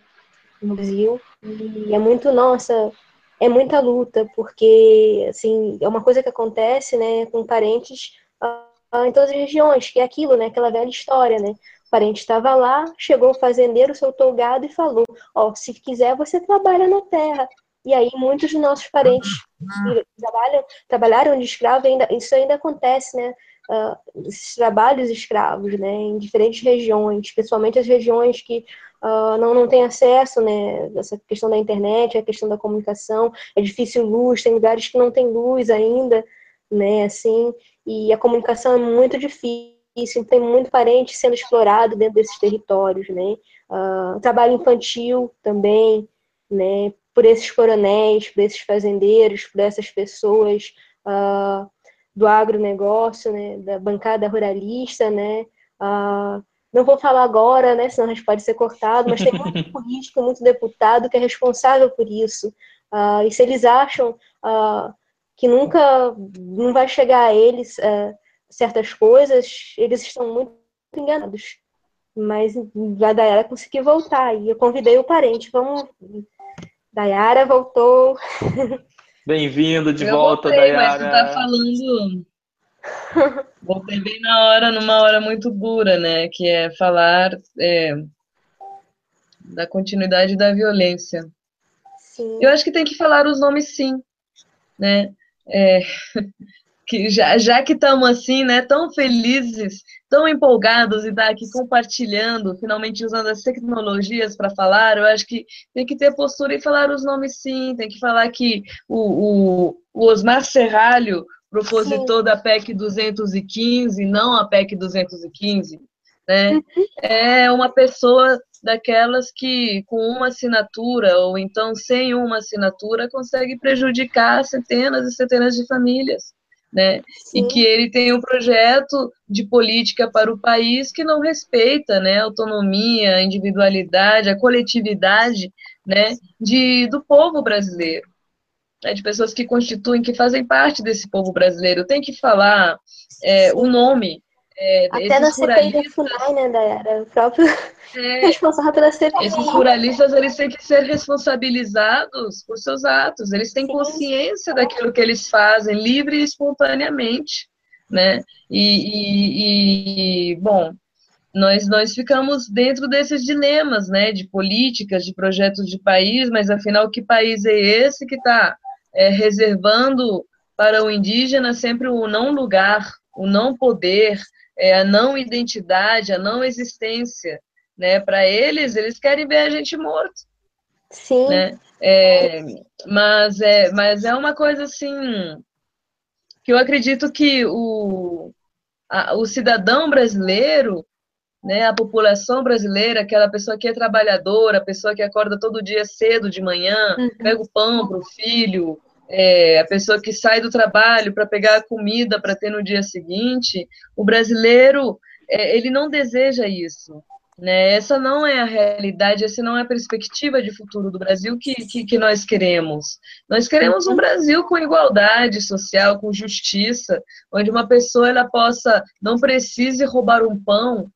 no Brasil. E é muito, nossa, é muita luta, porque, assim, é uma coisa que acontece, né, com parentes uh, em todas as regiões, que é aquilo, né, aquela velha história, né? O parente estava lá, chegou o fazendeiro, soltou o gado e falou: Ó, oh, se quiser, você trabalha na terra. E aí muitos dos nossos parentes trabalham, trabalharam de escravo, ainda, isso ainda acontece, né? Uh, esses trabalhos escravos, né? Em diferentes regiões, principalmente as regiões que uh, não, não têm acesso, né? Essa questão da internet, a questão da comunicação, é difícil luz, tem lugares que não tem luz ainda, né? Assim, e a comunicação é muito difícil tem muito parente sendo explorado dentro desses territórios, né? Uh, trabalho infantil também, né? Por esses coronéis, por esses fazendeiros, por essas pessoas uh, do agronegócio, né? Da bancada ruralista, né? Uh, não vou falar agora, né? Senão a gente pode ser cortado, mas tem muito político, muito deputado que é responsável por isso. e se eles acham que nunca não vai chegar a eles certas coisas, eles estão muito enganados. Mas a Dayara conseguiu voltar e eu convidei o parente. Vamos. Dayara voltou. Bem-vindo de eu volta, voltei, Dayara. Mas tá falando. Voltei bem na hora, numa hora muito dura, né? Que é falar é, da continuidade da violência. Sim. Eu acho que tem que falar os nomes sim, né? É, que já, já que estamos assim, né, tão felizes, tão empolgados e tá aqui compartilhando, finalmente usando as tecnologias para falar, eu acho que tem que ter postura e falar os nomes sim, tem que falar que o, o, o Osmar Serralho, propositor sim. da PEC 215, não a PEC 215, né, uhum. é uma pessoa daquelas que com uma assinatura ou então sem uma assinatura consegue prejudicar centenas e centenas de famílias né? Sim. E que ele tem um projeto de política para o país que não respeita, né, a autonomia, a individualidade, a coletividade, né, de do povo brasileiro, né, de pessoas que constituem, que fazem parte desse povo brasileiro. Tem que falar é, o nome é, Até na CPI da FUNAI, né, Dayara? O próprio é, responsável pela CPI. Esses pluralistas, eles têm que ser responsabilizados por seus atos. Eles têm Sim. consciência daquilo que eles fazem, livre e espontaneamente, né? E, e, e, bom, nós, nós ficamos dentro desses dilemas, né, de políticas, de projetos de país, mas afinal, que país é esse que está é, reservando para o indígena sempre o não lugar, o não poder, é, a não identidade, a não existência, né? Para eles, eles querem ver a gente morto. Sim. Né? É, mas, é, mas é uma coisa assim que eu acredito que o, a, o cidadão brasileiro, né, a população brasileira, aquela pessoa que é trabalhadora, a pessoa que acorda todo dia cedo de manhã, uhum. pega o pão para o filho, é, a pessoa que sai do trabalho para pegar a comida para ter no dia seguinte, o brasileiro é, ele não deseja isso. Né? Essa não é a realidade, essa não é a perspectiva de futuro do Brasil que, que, que nós queremos. Nós queremos um Brasil com igualdade social, com justiça, onde uma pessoa ela possa, não precise roubar um pão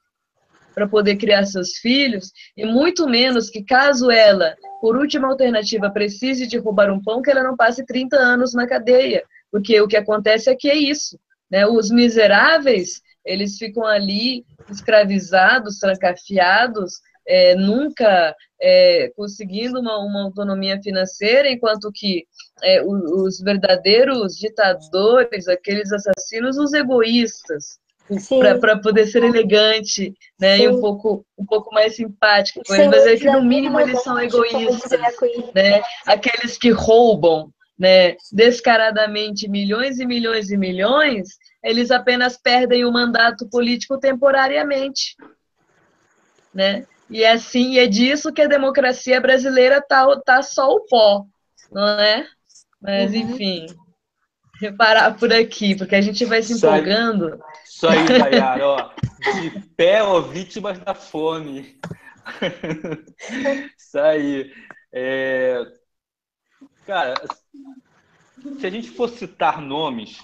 para poder criar seus filhos, e muito menos que, caso ela, por última alternativa, precise de roubar um pão, que ela não passe 30 anos na cadeia, porque o que acontece é que é isso. Né? Os miseráveis, eles ficam ali escravizados, trancafiados, é, nunca é, conseguindo uma, uma, autonomia financeira, enquanto que é, os, os verdadeiros ditadores, aqueles assassinos, os egoístas, para poder ser elegante, né, e um pouco um pouco mais simpático, Sim, mas é que no mínimo eles são egoístas, né? Aqueles que roubam, né, descaradamente milhões e milhões e milhões, eles apenas perdem o mandato político temporariamente, né? E é assim, é disso que a democracia brasileira tá tá só o pó, não é? Mas uhum. enfim, reparar por aqui, porque a gente vai se empolgando. Isso aí, Dayara, ó. De pé, ó, vítimas da fome. Isso aí. É... Cara, se a gente for citar nomes,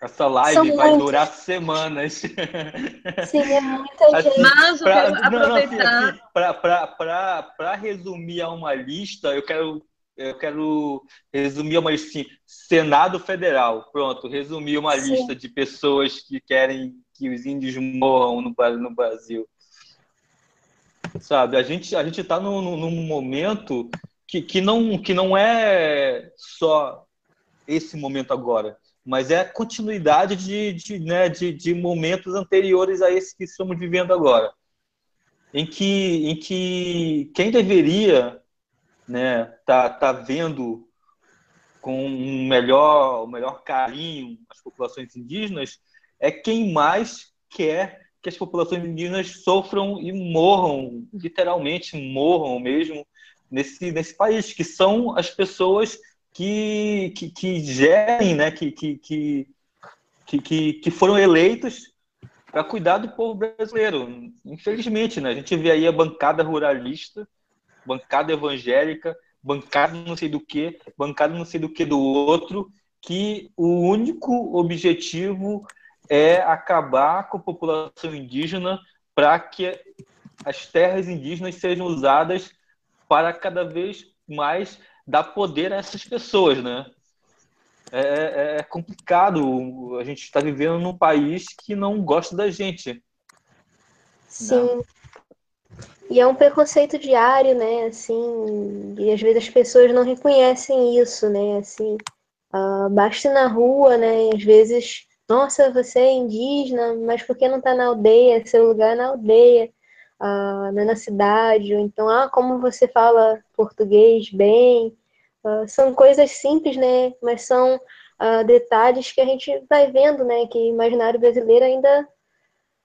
Essa live São vai muitos. durar semanas. Sim, é muita gente. Mas pra, aproveitar. Assim, Para resumir a uma lista, eu quero, eu quero resumir uma assim, Senado Federal. Pronto, resumir uma Sim. lista de pessoas que querem que os índios morram no, no Brasil. Sabe, a gente a gente está num, num momento que, que, não, que não é só esse momento agora mas é a continuidade de, de, né, de, de momentos anteriores a esse que estamos vivendo agora, em que, em que quem deveria né, tá, tá vendo com um melhor, um melhor carinho as populações indígenas é quem mais quer que as populações indígenas sofram e morram, literalmente morram mesmo, nesse, nesse país, que são as pessoas que, que, que gerem, né, que, que, que, que, que foram eleitos para cuidar do povo brasileiro. Infelizmente, né, a gente vê aí a bancada ruralista, bancada evangélica, bancada não sei do que, bancada não sei do que do outro, que o único objetivo é acabar com a população indígena para que as terras indígenas sejam usadas para cada vez mais dar poder a essas pessoas, né? É, é, é complicado. A gente está vivendo num país que não gosta da gente. Sim. Né? E é um preconceito diário, né? Assim, e às vezes as pessoas não reconhecem isso, né? Assim, uh, basta na rua, né? E às vezes, nossa, você é indígena, mas por que não está na aldeia? Seu lugar é na aldeia uh, na cidade, ou então, ah, como você fala português bem. Uh, são coisas simples, né? Mas são detalhes que a gente vai vendo, né? Que o imaginário brasileiro ainda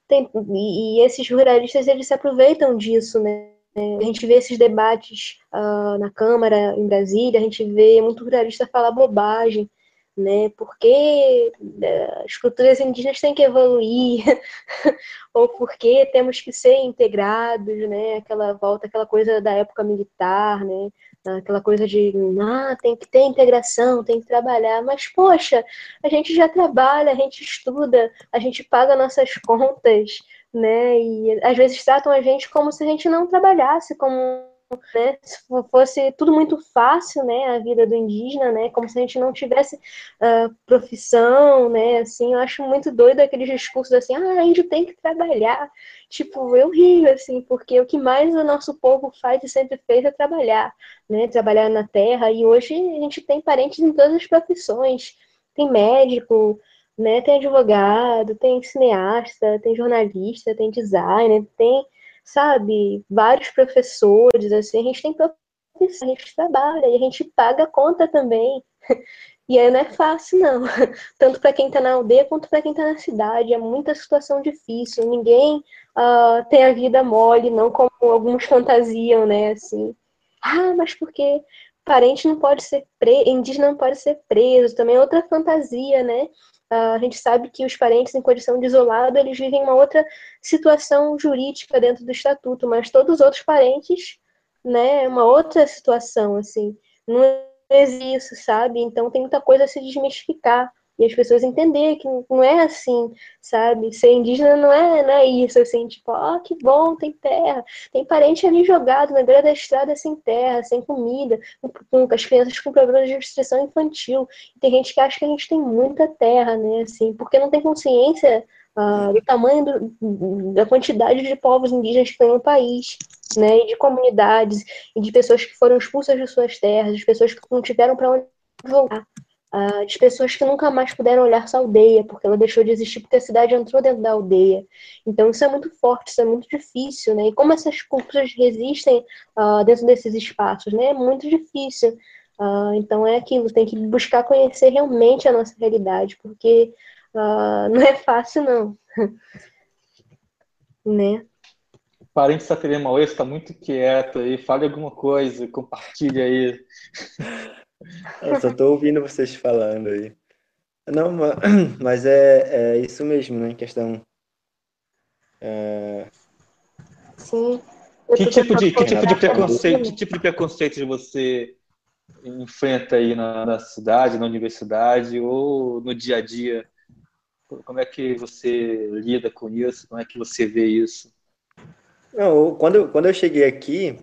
tem. E, e esses ruralistas, eles se aproveitam disso, né? A gente vê esses debates uh, na Câmara, em Brasília, a gente vê muito ruralista falar bobagem, né? Porque uh, as culturas indígenas têm que evoluir, ou porque temos que ser integrados, né? Aquela volta, aquela coisa da época militar, né? Aquela coisa de, ah, tem que ter integração, tem que trabalhar. Mas, poxa, a gente já trabalha, a gente estuda, a gente paga nossas contas, né? E às vezes tratam a gente como se a gente não trabalhasse, como né, se fosse tudo muito fácil, né, a vida do indígena, né, como se a gente não tivesse uh, profissão, né, assim, eu acho muito doido aqueles discursos assim, ah, índio tem que trabalhar, tipo, eu rio, assim, porque o que mais o nosso povo faz e sempre fez é trabalhar, né, trabalhar na terra, e hoje a gente tem parentes em todas as profissões, tem médico, né, tem advogado, tem cineasta, tem jornalista, tem designer, tem sabe, vários professores, assim, a gente tem profissão, a gente trabalha e a gente paga a conta também. E aí não é fácil, não. Tanto para quem está na aldeia quanto para quem está na cidade. É muita situação difícil. Ninguém uh, tem a vida mole, não como alguns fantasiam, né? Assim, ah, mas porque parente não pode ser preso, indígena não pode ser preso. Também é outra fantasia, né? A gente sabe que os parentes em condição de isolado, eles vivem uma outra situação jurídica dentro do estatuto, mas todos os outros parentes, né, uma outra situação, assim, não existe isso, sabe? Então tem muita coisa a se desmistificar e as pessoas entenderem que não é assim, sabe? Ser indígena não é, não é isso, assim, tipo, ó, oh, que bom, tem terra. Tem parente ali jogado na beira da estrada sem terra, sem comida, com, com as crianças com problemas de restrição infantil. E tem gente que acha que a gente tem muita terra, né, assim, porque não tem consciência uh, do tamanho do, da quantidade de povos indígenas que tem no país, né, e de comunidades, e de pessoas que foram expulsas de suas terras, de pessoas que não tiveram para onde voltar uh, de pessoas que nunca mais puderam olhar sua aldeia, porque ela deixou de existir porque a cidade entrou dentro da aldeia. Então isso é muito forte, isso é muito difícil, né? E como essas culturas resistem uh, dentro desses espaços, né? É muito difícil. Uh, então é aquilo, tem que buscar conhecer realmente a nossa realidade, porque não é fácil não, né? parente Saterê Mauê está muito quieto aí, fale alguma coisa, compartilhe aí. Eu só tô ouvindo vocês falando aí. Não, mas é, é isso mesmo, né? Em questão. É... Sim. Que tipo, de, que tipo de preconceito, que tipo de preconceito você enfrenta aí na, na cidade, na universidade ou no dia a dia Como é que você lida com isso? Como é que você vê isso? Não, quando, quando eu cheguei aqui,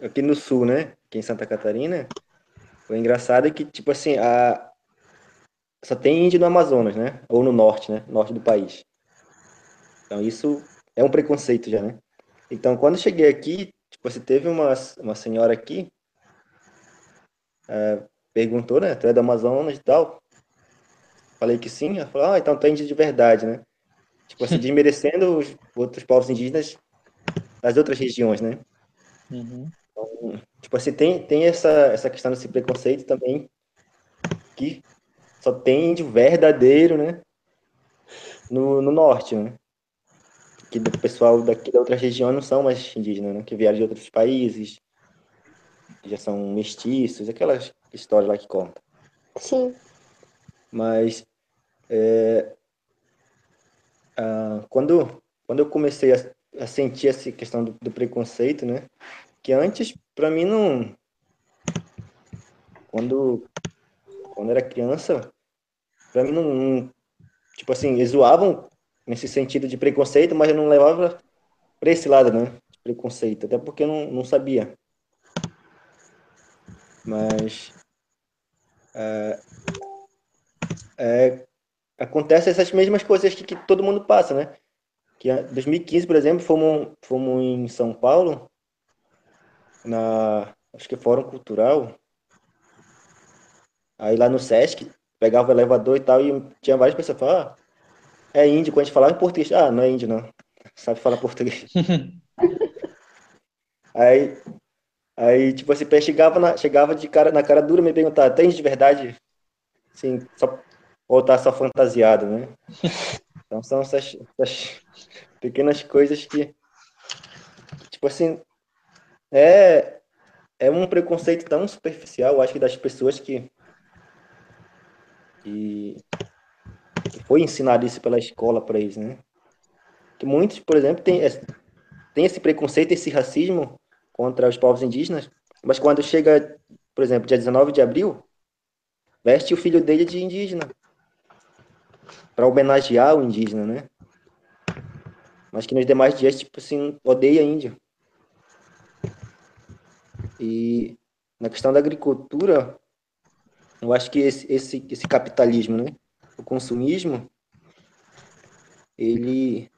aqui no sul, né? Aqui em Santa Catarina, o engraçado é que, tipo assim, a... só tem índio no Amazonas, né? Ou no norte, né? Norte do país. Então isso é um preconceito já, né? Então quando eu cheguei aqui, tipo, você teve uma, uma senhora aqui, é, perguntou, né? Tu é do Amazonas e tal. Falei que sim. Ela falou, ah, então tu é índio de verdade, né? Tipo assim, desmerecendo os outros povos indígenas das outras regiões, né? Uhum. Tipo assim, tem, tem essa, essa questão desse preconceito também, que só tem índio verdadeiro, né? No, no norte, né? Que o pessoal daqui da outra região não são mais indígenas, né? Que vieram de outros países, já são mestiços, aquelas histórias lá que contam. Sim. Mas é, ah, quando, quando eu comecei a, a sentir essa questão do, do, preconceito, né? Que antes, para mim, não. Quando, quando era criança, para mim não, não. Tipo assim, eles zoavam nesse sentido de preconceito, mas eu não levava para esse lado, né? De preconceito, até porque eu não, não sabia. Mas. É, é, acontece essas mesmas coisas que, que, todo mundo passa, né? Que em 2015, por exemplo, fomos, fomos em São Paulo, na acho que Fórum Cultural. Aí lá no Sesc, pegava o elevador e tal, e tinha várias pessoas falavam, ah, é índio. Quando a gente falava em português, ah, não é índio, não. Sabe falar português. aí, aí, tipo assim, chegava, na, chegava de cara, na cara dura me perguntava, tem de verdade? Sim, só ou tá só fantasiado, né? Então são essas, essas pequenas coisas que, tipo assim, é, é um preconceito tão superficial, acho que das pessoas que, que, que foi ensinado isso pela escola para eles, né? Que muitos, por exemplo, têm tem esse preconceito, esse racismo contra os povos indígenas, mas quando chega, por exemplo, dia 19 de abril, veste o filho dele de indígena para homenagear o indígena, né? Mas que nos demais dias, tipo assim, odeia índio. E na questão da agricultura, eu acho que esse, esse, esse capitalismo, né? O consumismo, ele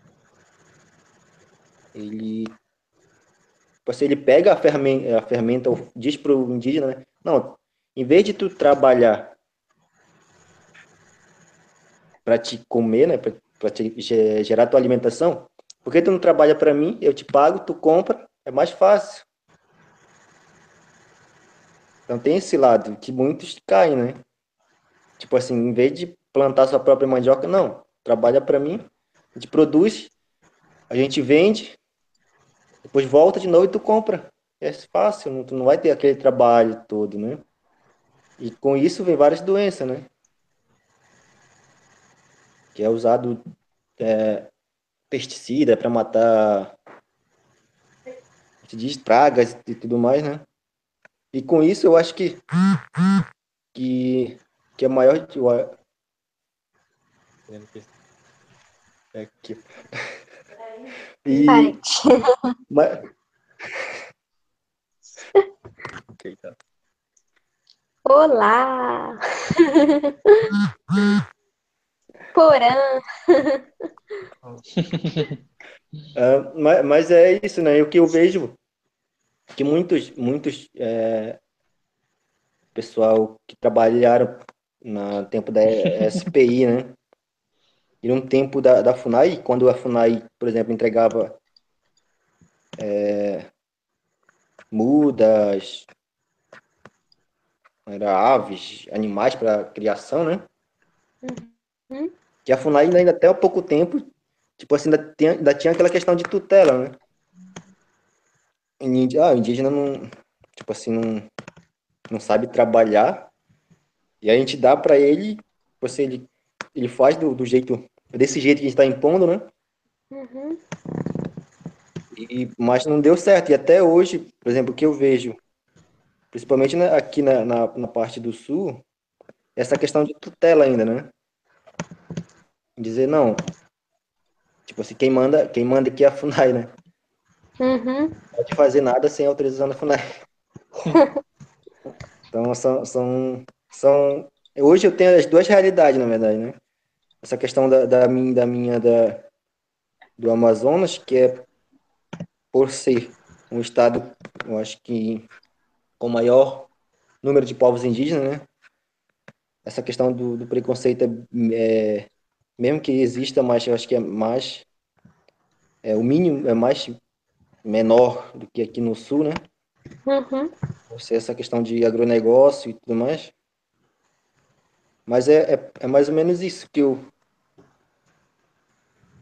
ele tipo assim, ele pega a fermenta, a fermenta diz para o indígena, né? Não, em vez de tu trabalhar para te comer, né, para te gerar tua alimentação, por que tu não trabalha para mim? Eu te pago, tu compra, é mais fácil. Então tem esse lado que muitos caem, né? Tipo assim, em vez de plantar sua própria mandioca, não, trabalha para mim, a gente produz, a gente vende, depois volta de novo e tu compra. É fácil, não, tu não vai ter aquele trabalho todo, né? E com isso vem várias doenças, né? que é usado é, pesticida para matar se diz pragas e tudo mais, né? E com isso eu acho que que, que é maior é aqui. E mas... okay, tá. Olá! Porã. é, mas, mas, é isso, né? O que eu vejo que muitos, muitos é, pessoal que trabalharam no tempo da SPI, né? E no tempo da, da FUNAI, quando a FUNAI, por exemplo, entregava é, mudas, era aves, animais para criação, né? Uhum. Que a FUNAI ainda até há pouco tempo, tipo assim, ainda tinha, ainda tinha aquela questão de tutela, né? Ah, o indígena não, tipo assim, não, não sabe trabalhar, e a gente dá para ele, você, ele, ele faz do, do jeito, desse jeito que a gente está impondo, né? Uhum. E, mas não deu certo, e até hoje, por exemplo, o que eu vejo, principalmente aqui na, na, na parte do sul, essa questão de tutela ainda, né? dizer, não, tipo assim, quem manda, quem manda aqui é a FUNAI, né? Uhum. Não pode fazer nada sem autorização da FUNAI. então, são, são, são... Hoje eu tenho as duas realidades, na verdade, né? Essa questão da, da, minha, da minha da, do Amazonas, que é por ser um estado, eu acho que com maior número de povos indígenas, né? Essa questão do, do preconceito é, é, mesmo que exista, mas eu acho que é mais é o mínimo é mais menor do que aqui no sul, né? Uhum. Você essa questão de agronegócio e tudo mais. Mas é, é, é mais ou menos isso que eu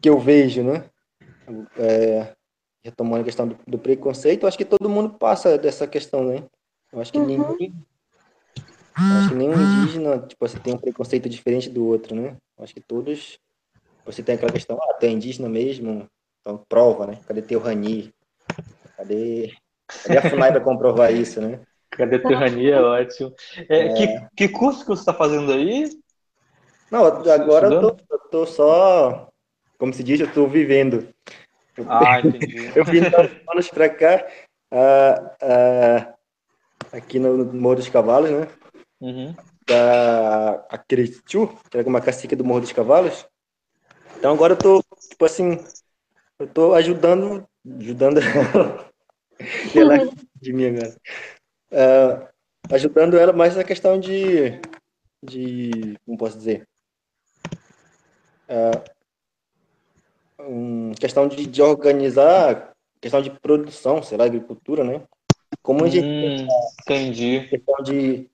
que eu vejo, né? É, retomando a questão do, do, preconceito, acho que todo mundo passa dessa questão, né? Eu acho que uhum. ninguém. Acho que nenhum indígena, tipo, você tem um preconceito diferente do outro, né? Eu acho que todos. Você tem aquela questão, ah, tu é indígena mesmo? Então prova, né? Cadê teu Rani? Cadê. Cadê a FUNAI para comprovar isso, né? Cadê teu Rani? É ótimo. É, é... Que, que curso que você está fazendo aí? Não, agora eu tô, eu tô só. Como se diz, eu tô vivendo. Ah, entendi. eu vim anos para cá, uh, uh, aqui no Morro dos Cavalos, né? Uhum. Da Acretiu, que era uma cacique do Morro dos Cavalos. Então agora eu tô, tipo assim, eu tô ajudando, ajudando ela de mim agora. Uh, ajudando ela mais na questão de, de como posso dizer, uh, um, questão de, de organizar, questão de produção, sei lá, agricultura, né? Como a gente hum, entendi. questão de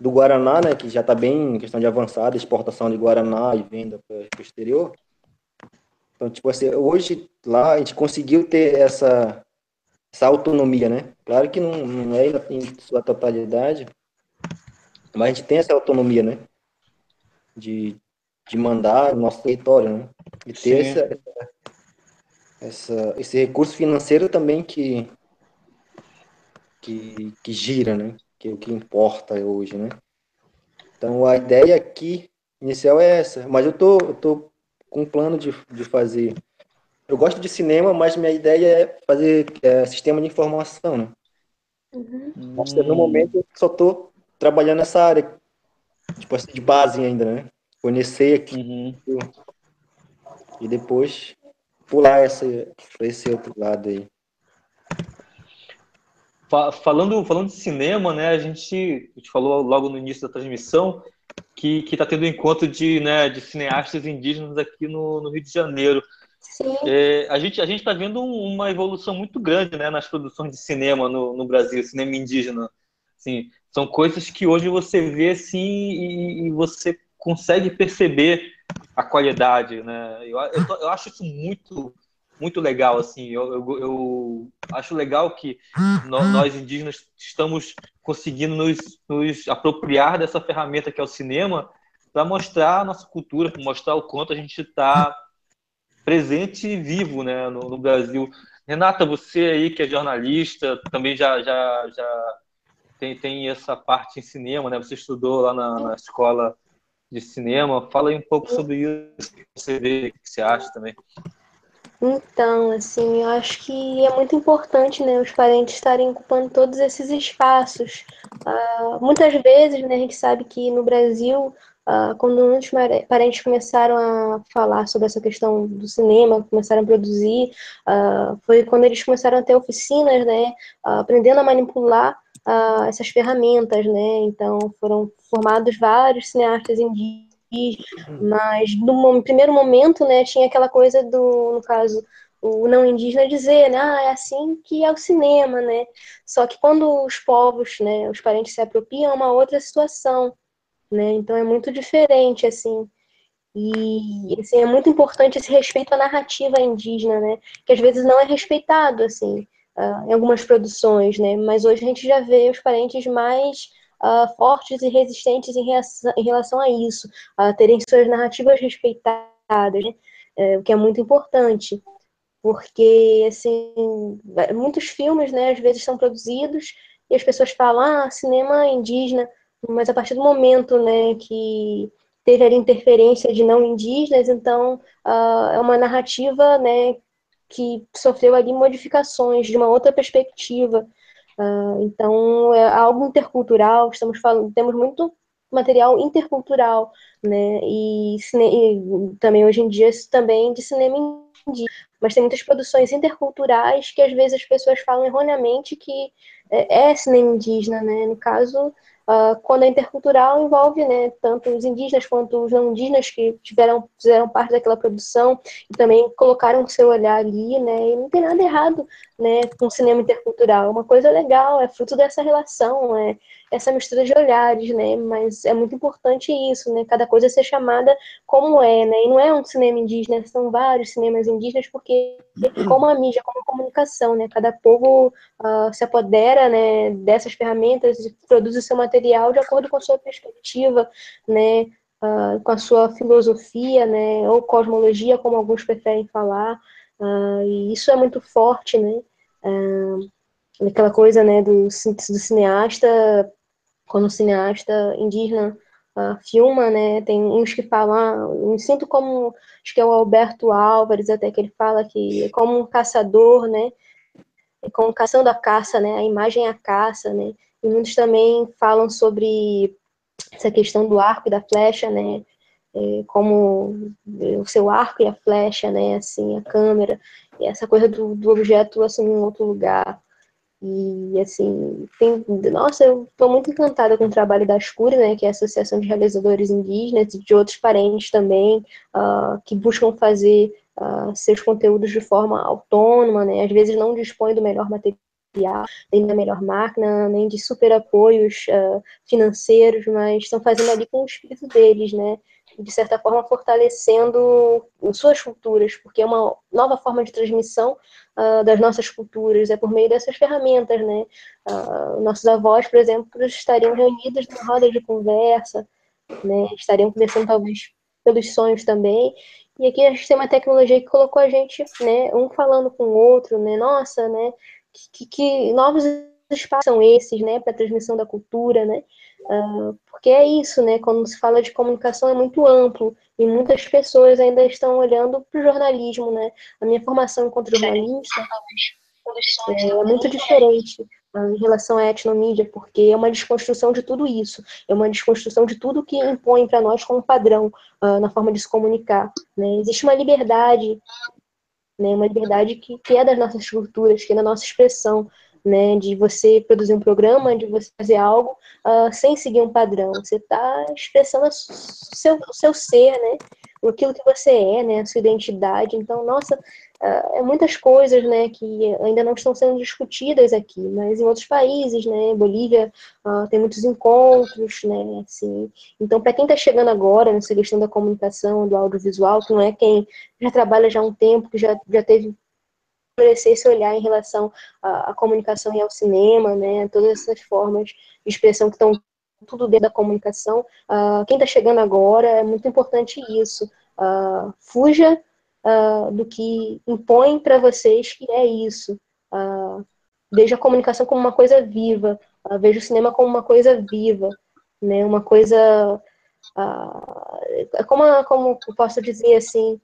do Guaraná, né, que já está bem em questão de avançada, exportação de Guaraná e venda para o exterior. Então, tipo assim, hoje lá a gente conseguiu ter essa, essa autonomia, né? Claro que não, não é em sua totalidade, mas a gente tem essa autonomia, né? De, de mandar no nosso território, né? E ter essa, essa, esse recurso financeiro também que, que, que gira, né? Que é o que importa hoje, né? Então a ideia aqui inicial é essa, mas eu tô, eu tô com um plano de, de fazer. Eu gosto de cinema, mas minha ideia é fazer é, sistema de informação, né? Uhum. Mas, no momento eu só tô trabalhando nessa área, tipo assim, de base ainda, né? Conhecer aqui uhum. e depois pular essa, esse outro lado aí. Falando, falando de cinema, né, a gente, a gente falou logo no início da transmissão que está tendo um encontro de, né, de cineastas indígenas aqui no, no Rio de Janeiro. Sim. É, a gente a está vendo uma evolução muito grande né, nas produções de cinema no, no Brasil, cinema indígena. Assim, são coisas que hoje você vê assim, e, e você consegue perceber a qualidade, né? Eu, eu, eu, acho isso muito muito legal, assim. Eu, eu, eu acho legal que nós, nós, indígenas estamos conseguindo nos, nos apropriar dessa ferramenta que é o cinema para mostrar a nossa cultura, mostrar o quanto a gente está presente e vivo, né, no, no, Brasil. Renata, você aí que é jornalista, também já já, já tem, tem essa parte em cinema, né? Você estudou lá na, na escola de cinema. Fala aí um pouco sobre isso, que você vê, o que você acha também. Então, assim, eu acho que é muito importante, né, os parentes estarem ocupando todos esses espaços. Uh, muitas vezes, né, a gente sabe que no Brasil, uh, quando muitos parentes começaram a falar sobre essa questão do cinema, começaram a produzir, uh, foi quando eles começaram a ter oficinas, né, aprendendo a manipular essas ferramentas, né, então foram formados vários cineastas indígenas mas no primeiro momento, né, tinha aquela coisa do, no caso, o não indígena dizer, né, ah, é assim que é o cinema, né? Só que quando os povos, né, os parentes se apropriam, é uma outra situação, né? Então é muito diferente, assim. E assim, é muito importante esse respeito à narrativa indígena, né? Que às vezes não é respeitado, assim, uh, em algumas produções, né? Mas hoje a gente já vê os parentes mais uh, fortes e resistentes em, reação, em relação a isso, a terem suas narrativas respeitadas, né? é, o que é muito importante, porque assim, muitos filmes, né, às vezes são produzidos e as pessoas falam, ah, cinema indígena, mas a partir do momento, né, que teve ali interferência de não indígenas, então uh, é uma narrativa né, que sofreu ali modificações de uma outra perspectiva. Uh, então é algo intercultural, estamos falando, temos muito material intercultural, né? E, e também hoje em dia também de cinema indígena. Mas tem muitas produções interculturais que às vezes as pessoas falam erroneamente que é, é cinema indígena, né? No caso, Uh, quando é intercultural envolve né, tanto os indígenas quanto os não indígenas que tiveram, fizeram parte daquela produção e também colocaram o seu olhar ali, né, e não tem nada errado né, com cinema intercultural, é uma coisa legal, é fruto dessa relação, é essa mistura de olhares, né, mas é muito importante isso, né, cada coisa ser chamada como é, né, e não é um cinema indígena, são vários cinemas indígenas, porque como a mídia, como a comunicação, né, cada povo uh, se apodera, né, dessas ferramentas e produz o seu material de acordo com a sua perspectiva, né, uh, com a sua filosofia, né, ou cosmologia, como alguns preferem falar, Uh, e isso é muito forte, né? Aquela coisa, né, do, do cineasta, quando o cineasta indígena uh, filma, né, tem uns que falam, ah, me sinto como, acho que é o Alberto Álvares até que ele fala que é como um caçador, né, é como caçando a caça, né, a imagem é a caça, né, e muitos também falam sobre essa questão do arco e da flecha, né, é, como o seu arco e a flecha, né, assim, a câmera, e essa coisa do, do objeto assumir um outro lugar. E, assim, tem, nossa, eu estou muito encantada com o trabalho da Escura, né, que é a Associação de Realizadores Indígenas, e de outros parentes também, uh, que buscam fazer uh, seus conteúdos de forma autônoma, né, às vezes não dispõem do melhor material, nem da melhor máquina, nem de super apoios uh, financeiros, mas estão fazendo ali com o espírito deles, né, de certa forma, fortalecendo suas culturas, porque é uma nova forma de transmissão uh, das nossas culturas, é por meio dessas ferramentas, né? Uh, nossos avós, por exemplo, estariam reunidos numa roda de conversa, né? Estariam conversando, talvez, pelos sonhos também, e aqui a gente tem uma tecnologia que colocou a gente, né, um falando com o outro, né, nossa, né, que, que novos espaços são esses, né, para transmissão da cultura, né, Uh, porque é isso, né? Quando se fala de comunicação é muito amplo e muitas pessoas ainda estão olhando para o jornalismo, né? A minha formação enquanto jornalista é, é muito diferente uh, em relação à etnomídia, porque é uma desconstrução de tudo isso, é uma desconstrução de tudo que impõe para nós como padrão uh, na forma de se comunicar. Né? Existe uma liberdade, né? Uma liberdade que, que é das nossas culturas, que é da nossa expressão né? De você produzir um programa, de você fazer algo uh, sem seguir um padrão. Você está expressando o seu, o seu ser, né? Aquilo que você é, né? A sua identidade. Então, nossa, uh, é muitas coisas, né? Que ainda não estão sendo discutidas aqui, mas em outros países, né? Bolívia uh, tem muitos encontros, né? Assim, então, para quem está chegando agora nessa questão da comunicação, do audiovisual, que não é quem já trabalha já há um tempo, que já, já teve amadurecer esse olhar em relação à, à, comunicação e ao cinema, né? Todas essas formas de expressão que estão tudo dentro da comunicação. Uh, quem está chegando agora, é muito importante isso. Uh, fuja uh, do que impõe para vocês que é isso. veja a comunicação como uma coisa viva. veja o cinema como uma coisa viva, né? Uma coisa... como, como posso dizer assim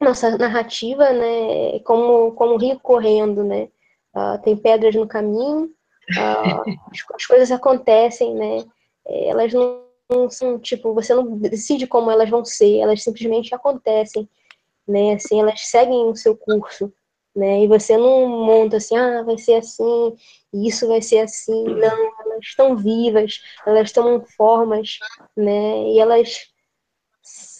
nossa narrativa, né, como, como um rio correndo, né, uh, tem pedras no caminho, uh, as, as, coisas acontecem, né, elas não, não, são, tipo, você não decide como elas vão ser, elas simplesmente acontecem, né, assim, elas seguem o seu curso, né, e você não monta assim, ah, vai ser assim, isso vai ser assim, não, elas estão vivas, elas tomam formas, né, e elas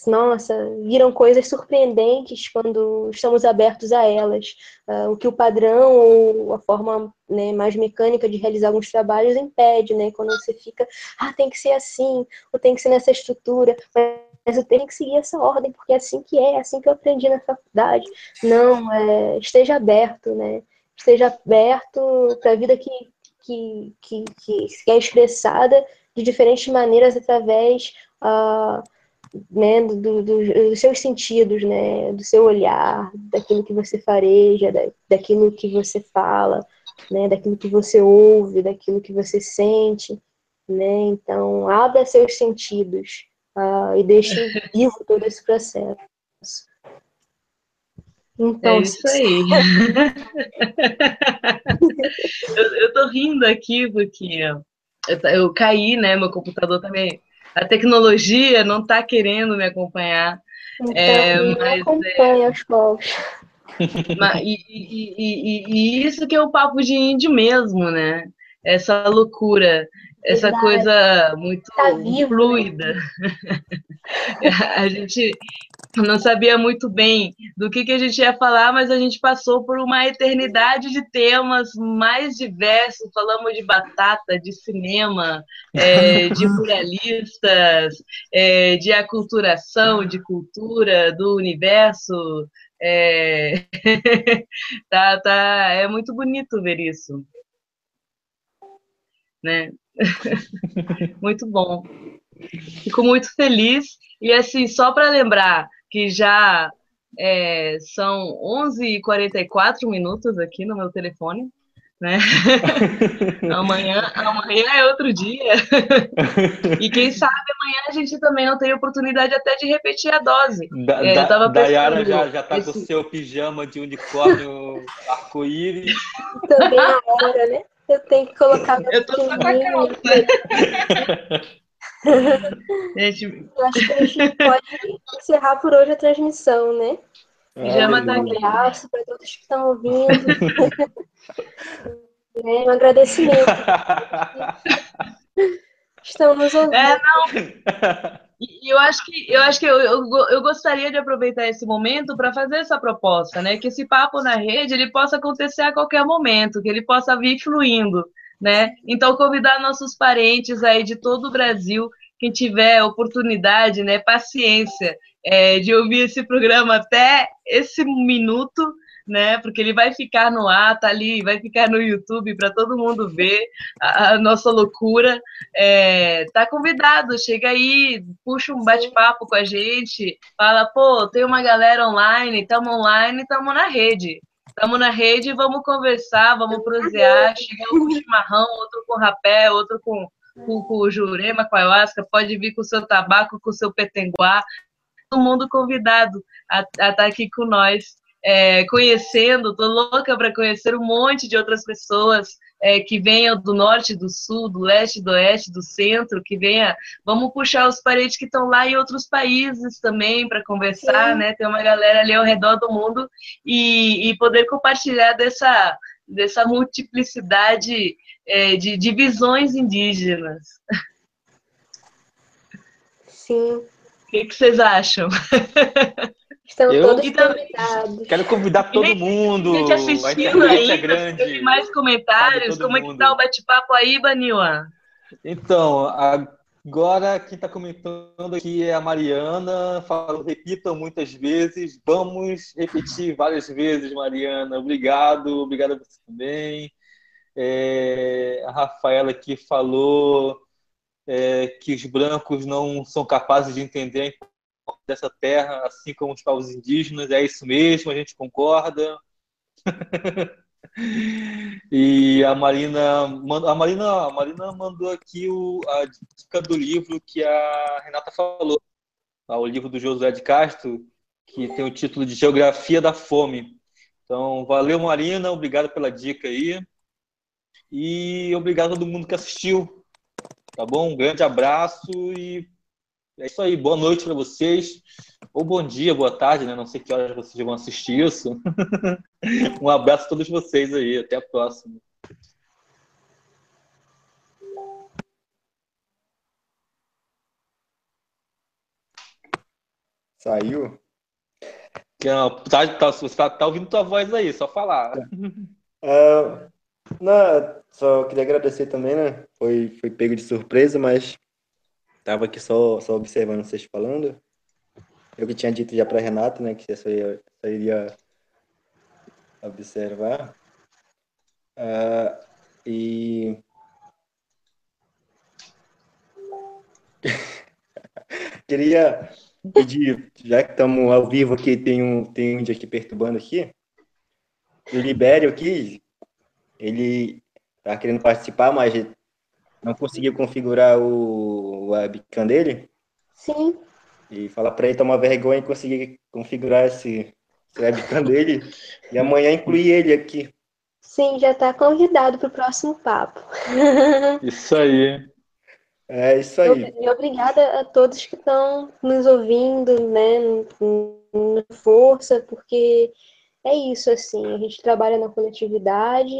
nossa, viram coisas surpreendentes quando estamos abertos a elas. Uh, o que o padrão ou a forma né, mais mecânica de realizar alguns trabalhos impede, né? Quando você fica, ah, tem que ser assim, ou tem que ser nessa estrutura, mas eu tenho que seguir essa ordem, porque é assim que é, é assim que eu aprendi na faculdade. Não, é, esteja aberto, né? Esteja aberto para a vida que, que, que, que é expressada de diferentes maneiras através uh, né, do, do, dos seus sentidos, né, do seu olhar, daquilo que você fareja, da, daquilo que você fala, né, daquilo que você ouve, daquilo que você sente, né, então abra seus sentidos, uh, e deixem vivo todo esse processo. Então, é isso aí. eu, eu tô rindo aqui porque eu, eu caí, né? Meu computador também. A tecnologia não está querendo me acompanhar. Então, é, mas, acompanha é... os povos. E, e, e, e, isso que é o papo de índio mesmo, né? Essa loucura, essa Verdade. coisa muito tá vivo, né? fluida. Né? a gente não sabia muito bem do que, que a gente ia falar, mas a gente passou por uma eternidade de temas mais diversos. Falamos de batata, de cinema, é, de muralistas, é, de aculturação, de cultura, do universo. É... tá, tá, é muito bonito ver isso. Né? muito bom. Fico muito feliz. E assim, só para lembrar que já é, são 11h44 minutos aqui no meu telefone. Né? amanhã, amanhã é outro dia. e quem sabe amanhã a gente também não tem oportunidade até de repetir a dose. Da, é, eu tava Dayara já, já tá esse... com o seu pijama de unicórnio arco-íris. Também é hora, né? Eu tenho que colocar meu Eu tô só com a calça. gente... Eu acho que a gente pode encerrar por hoje a transmissão, né? Pijama tá aqui. Um abraço para todos que estão ouvindo. é, um agradecimento. Estão nos ouvindo. É, não. E eu acho que eu acho que eu, eu, eu gostaria de aproveitar esse momento para fazer essa proposta, né? Que esse papo na rede ele possa acontecer a qualquer momento, que ele possa vir fluindo, né? Então convidar nossos parentes aí de todo o Brasil, quem tiver oportunidade, né? Paciência é, de ouvir esse programa até esse minuto, né? Porque ele vai ficar no ar, tá ali, vai ficar no YouTube para todo mundo ver a, a nossa loucura. É, tá convidado, chega aí, puxa um bate-papo com a gente, fala, pô, tem uma galera online, estamos online, estamos na rede. Estamos na rede, vamos conversar, vamos prosear, chega um com chimarrão, outro com rapé, outro com, com, com o jurema, com a ayahuasca, pode vir com o seu tabaco, com o seu petenguá, todo mundo convidado a estar tá aqui com nós é, conhecendo, tô louca para conhecer um monte de outras pessoas é, que venham do norte, do sul, do leste, do oeste, do centro, que venha, vamos puxar os parentes que estão lá em outros países também para conversar, Sim. né? Tem uma galera ali ao redor do mundo e, e poder compartilhar dessa, dessa multiplicidade é, de, de visões indígenas. Sim. O que, que vocês acham? Estão eu todos convidados. Quero convidar todo mundo. Gente assistindo aí, é grande. Tem mais comentários. Como é que tá o bate-papo aí, Baniwa? Então, agora quem está comentando aqui é a Mariana. Falo, repitam muitas vezes. Vamos repetir várias vezes, Mariana. Obrigado, obrigado a você também. É, a Rafaela aqui falou é, que os brancos não são capazes de entender a dessa terra, assim como os povos indígenas. É isso mesmo, a gente concorda. e a Marina, a Marina, a Marina mandou aqui o, a dica do livro que a Renata falou, tá? o livro do Josué de Castro, que tem o título de Geografia da Fome. Então, valeu, Marina, obrigado pela dica aí. E obrigado a todo mundo que assistiu. Tá bom? Um grande abraço e é isso aí, boa noite para vocês. Ou bom dia, boa tarde, né? Não sei que horas vocês vão assistir isso. um abraço a todos vocês aí, até a próxima. Saiu? Não, tá, tá, você tá, tá, ouvindo tua voz aí, só falar. Uh, não, só queria agradecer também, né? Foi, foi pego de surpresa, mas Tava aqui só, só observando vocês falando. Eu que tinha dito já para Renato, né, que só, ia, só iria observar. Uh, e queria pedir, já que estamos ao vivo aqui, tem um, tem um índio aqui perturbando aqui. O Libério aqui, ele tá querendo participar, mas não conseguiu configurar o webcam dele. Sim. E falar para ele tomar vergonha e conseguir configurar esse, esse webcam dele. E amanhã incluir ele aqui. Sim, já está convidado para o próximo papo. Isso aí. É isso aí. E obrigada a todos que estão nos ouvindo, né? Força, porque é isso, assim, a gente trabalha na coletividade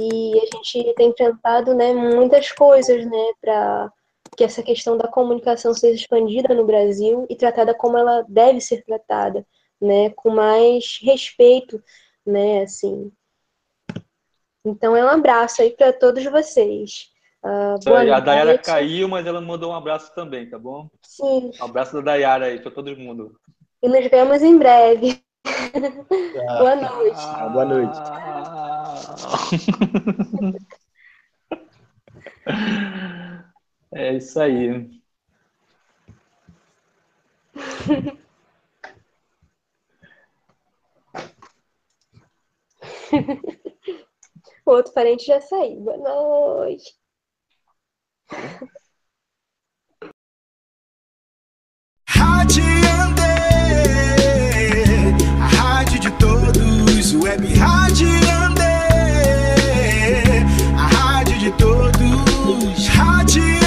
e a gente tem enfrentado, né, muitas coisas, né, para que essa questão da comunicação seja expandida no Brasil e tratada como ela deve ser tratada, né, com mais respeito, né, assim. Então é um abraço aí para todos vocês. Uh, a Dayara caiu, mas ela mandou um abraço também, tá bom? Sim. Um abraço da Dayara aí para todo mundo. E nos vemos em breve. Ah, boa noite. Ah, boa noite. É isso aí. o outro parente já saiu. Boa noite. Rádio Andê, a rádio de todos, web rádio Andê, a rádio de todos, rádio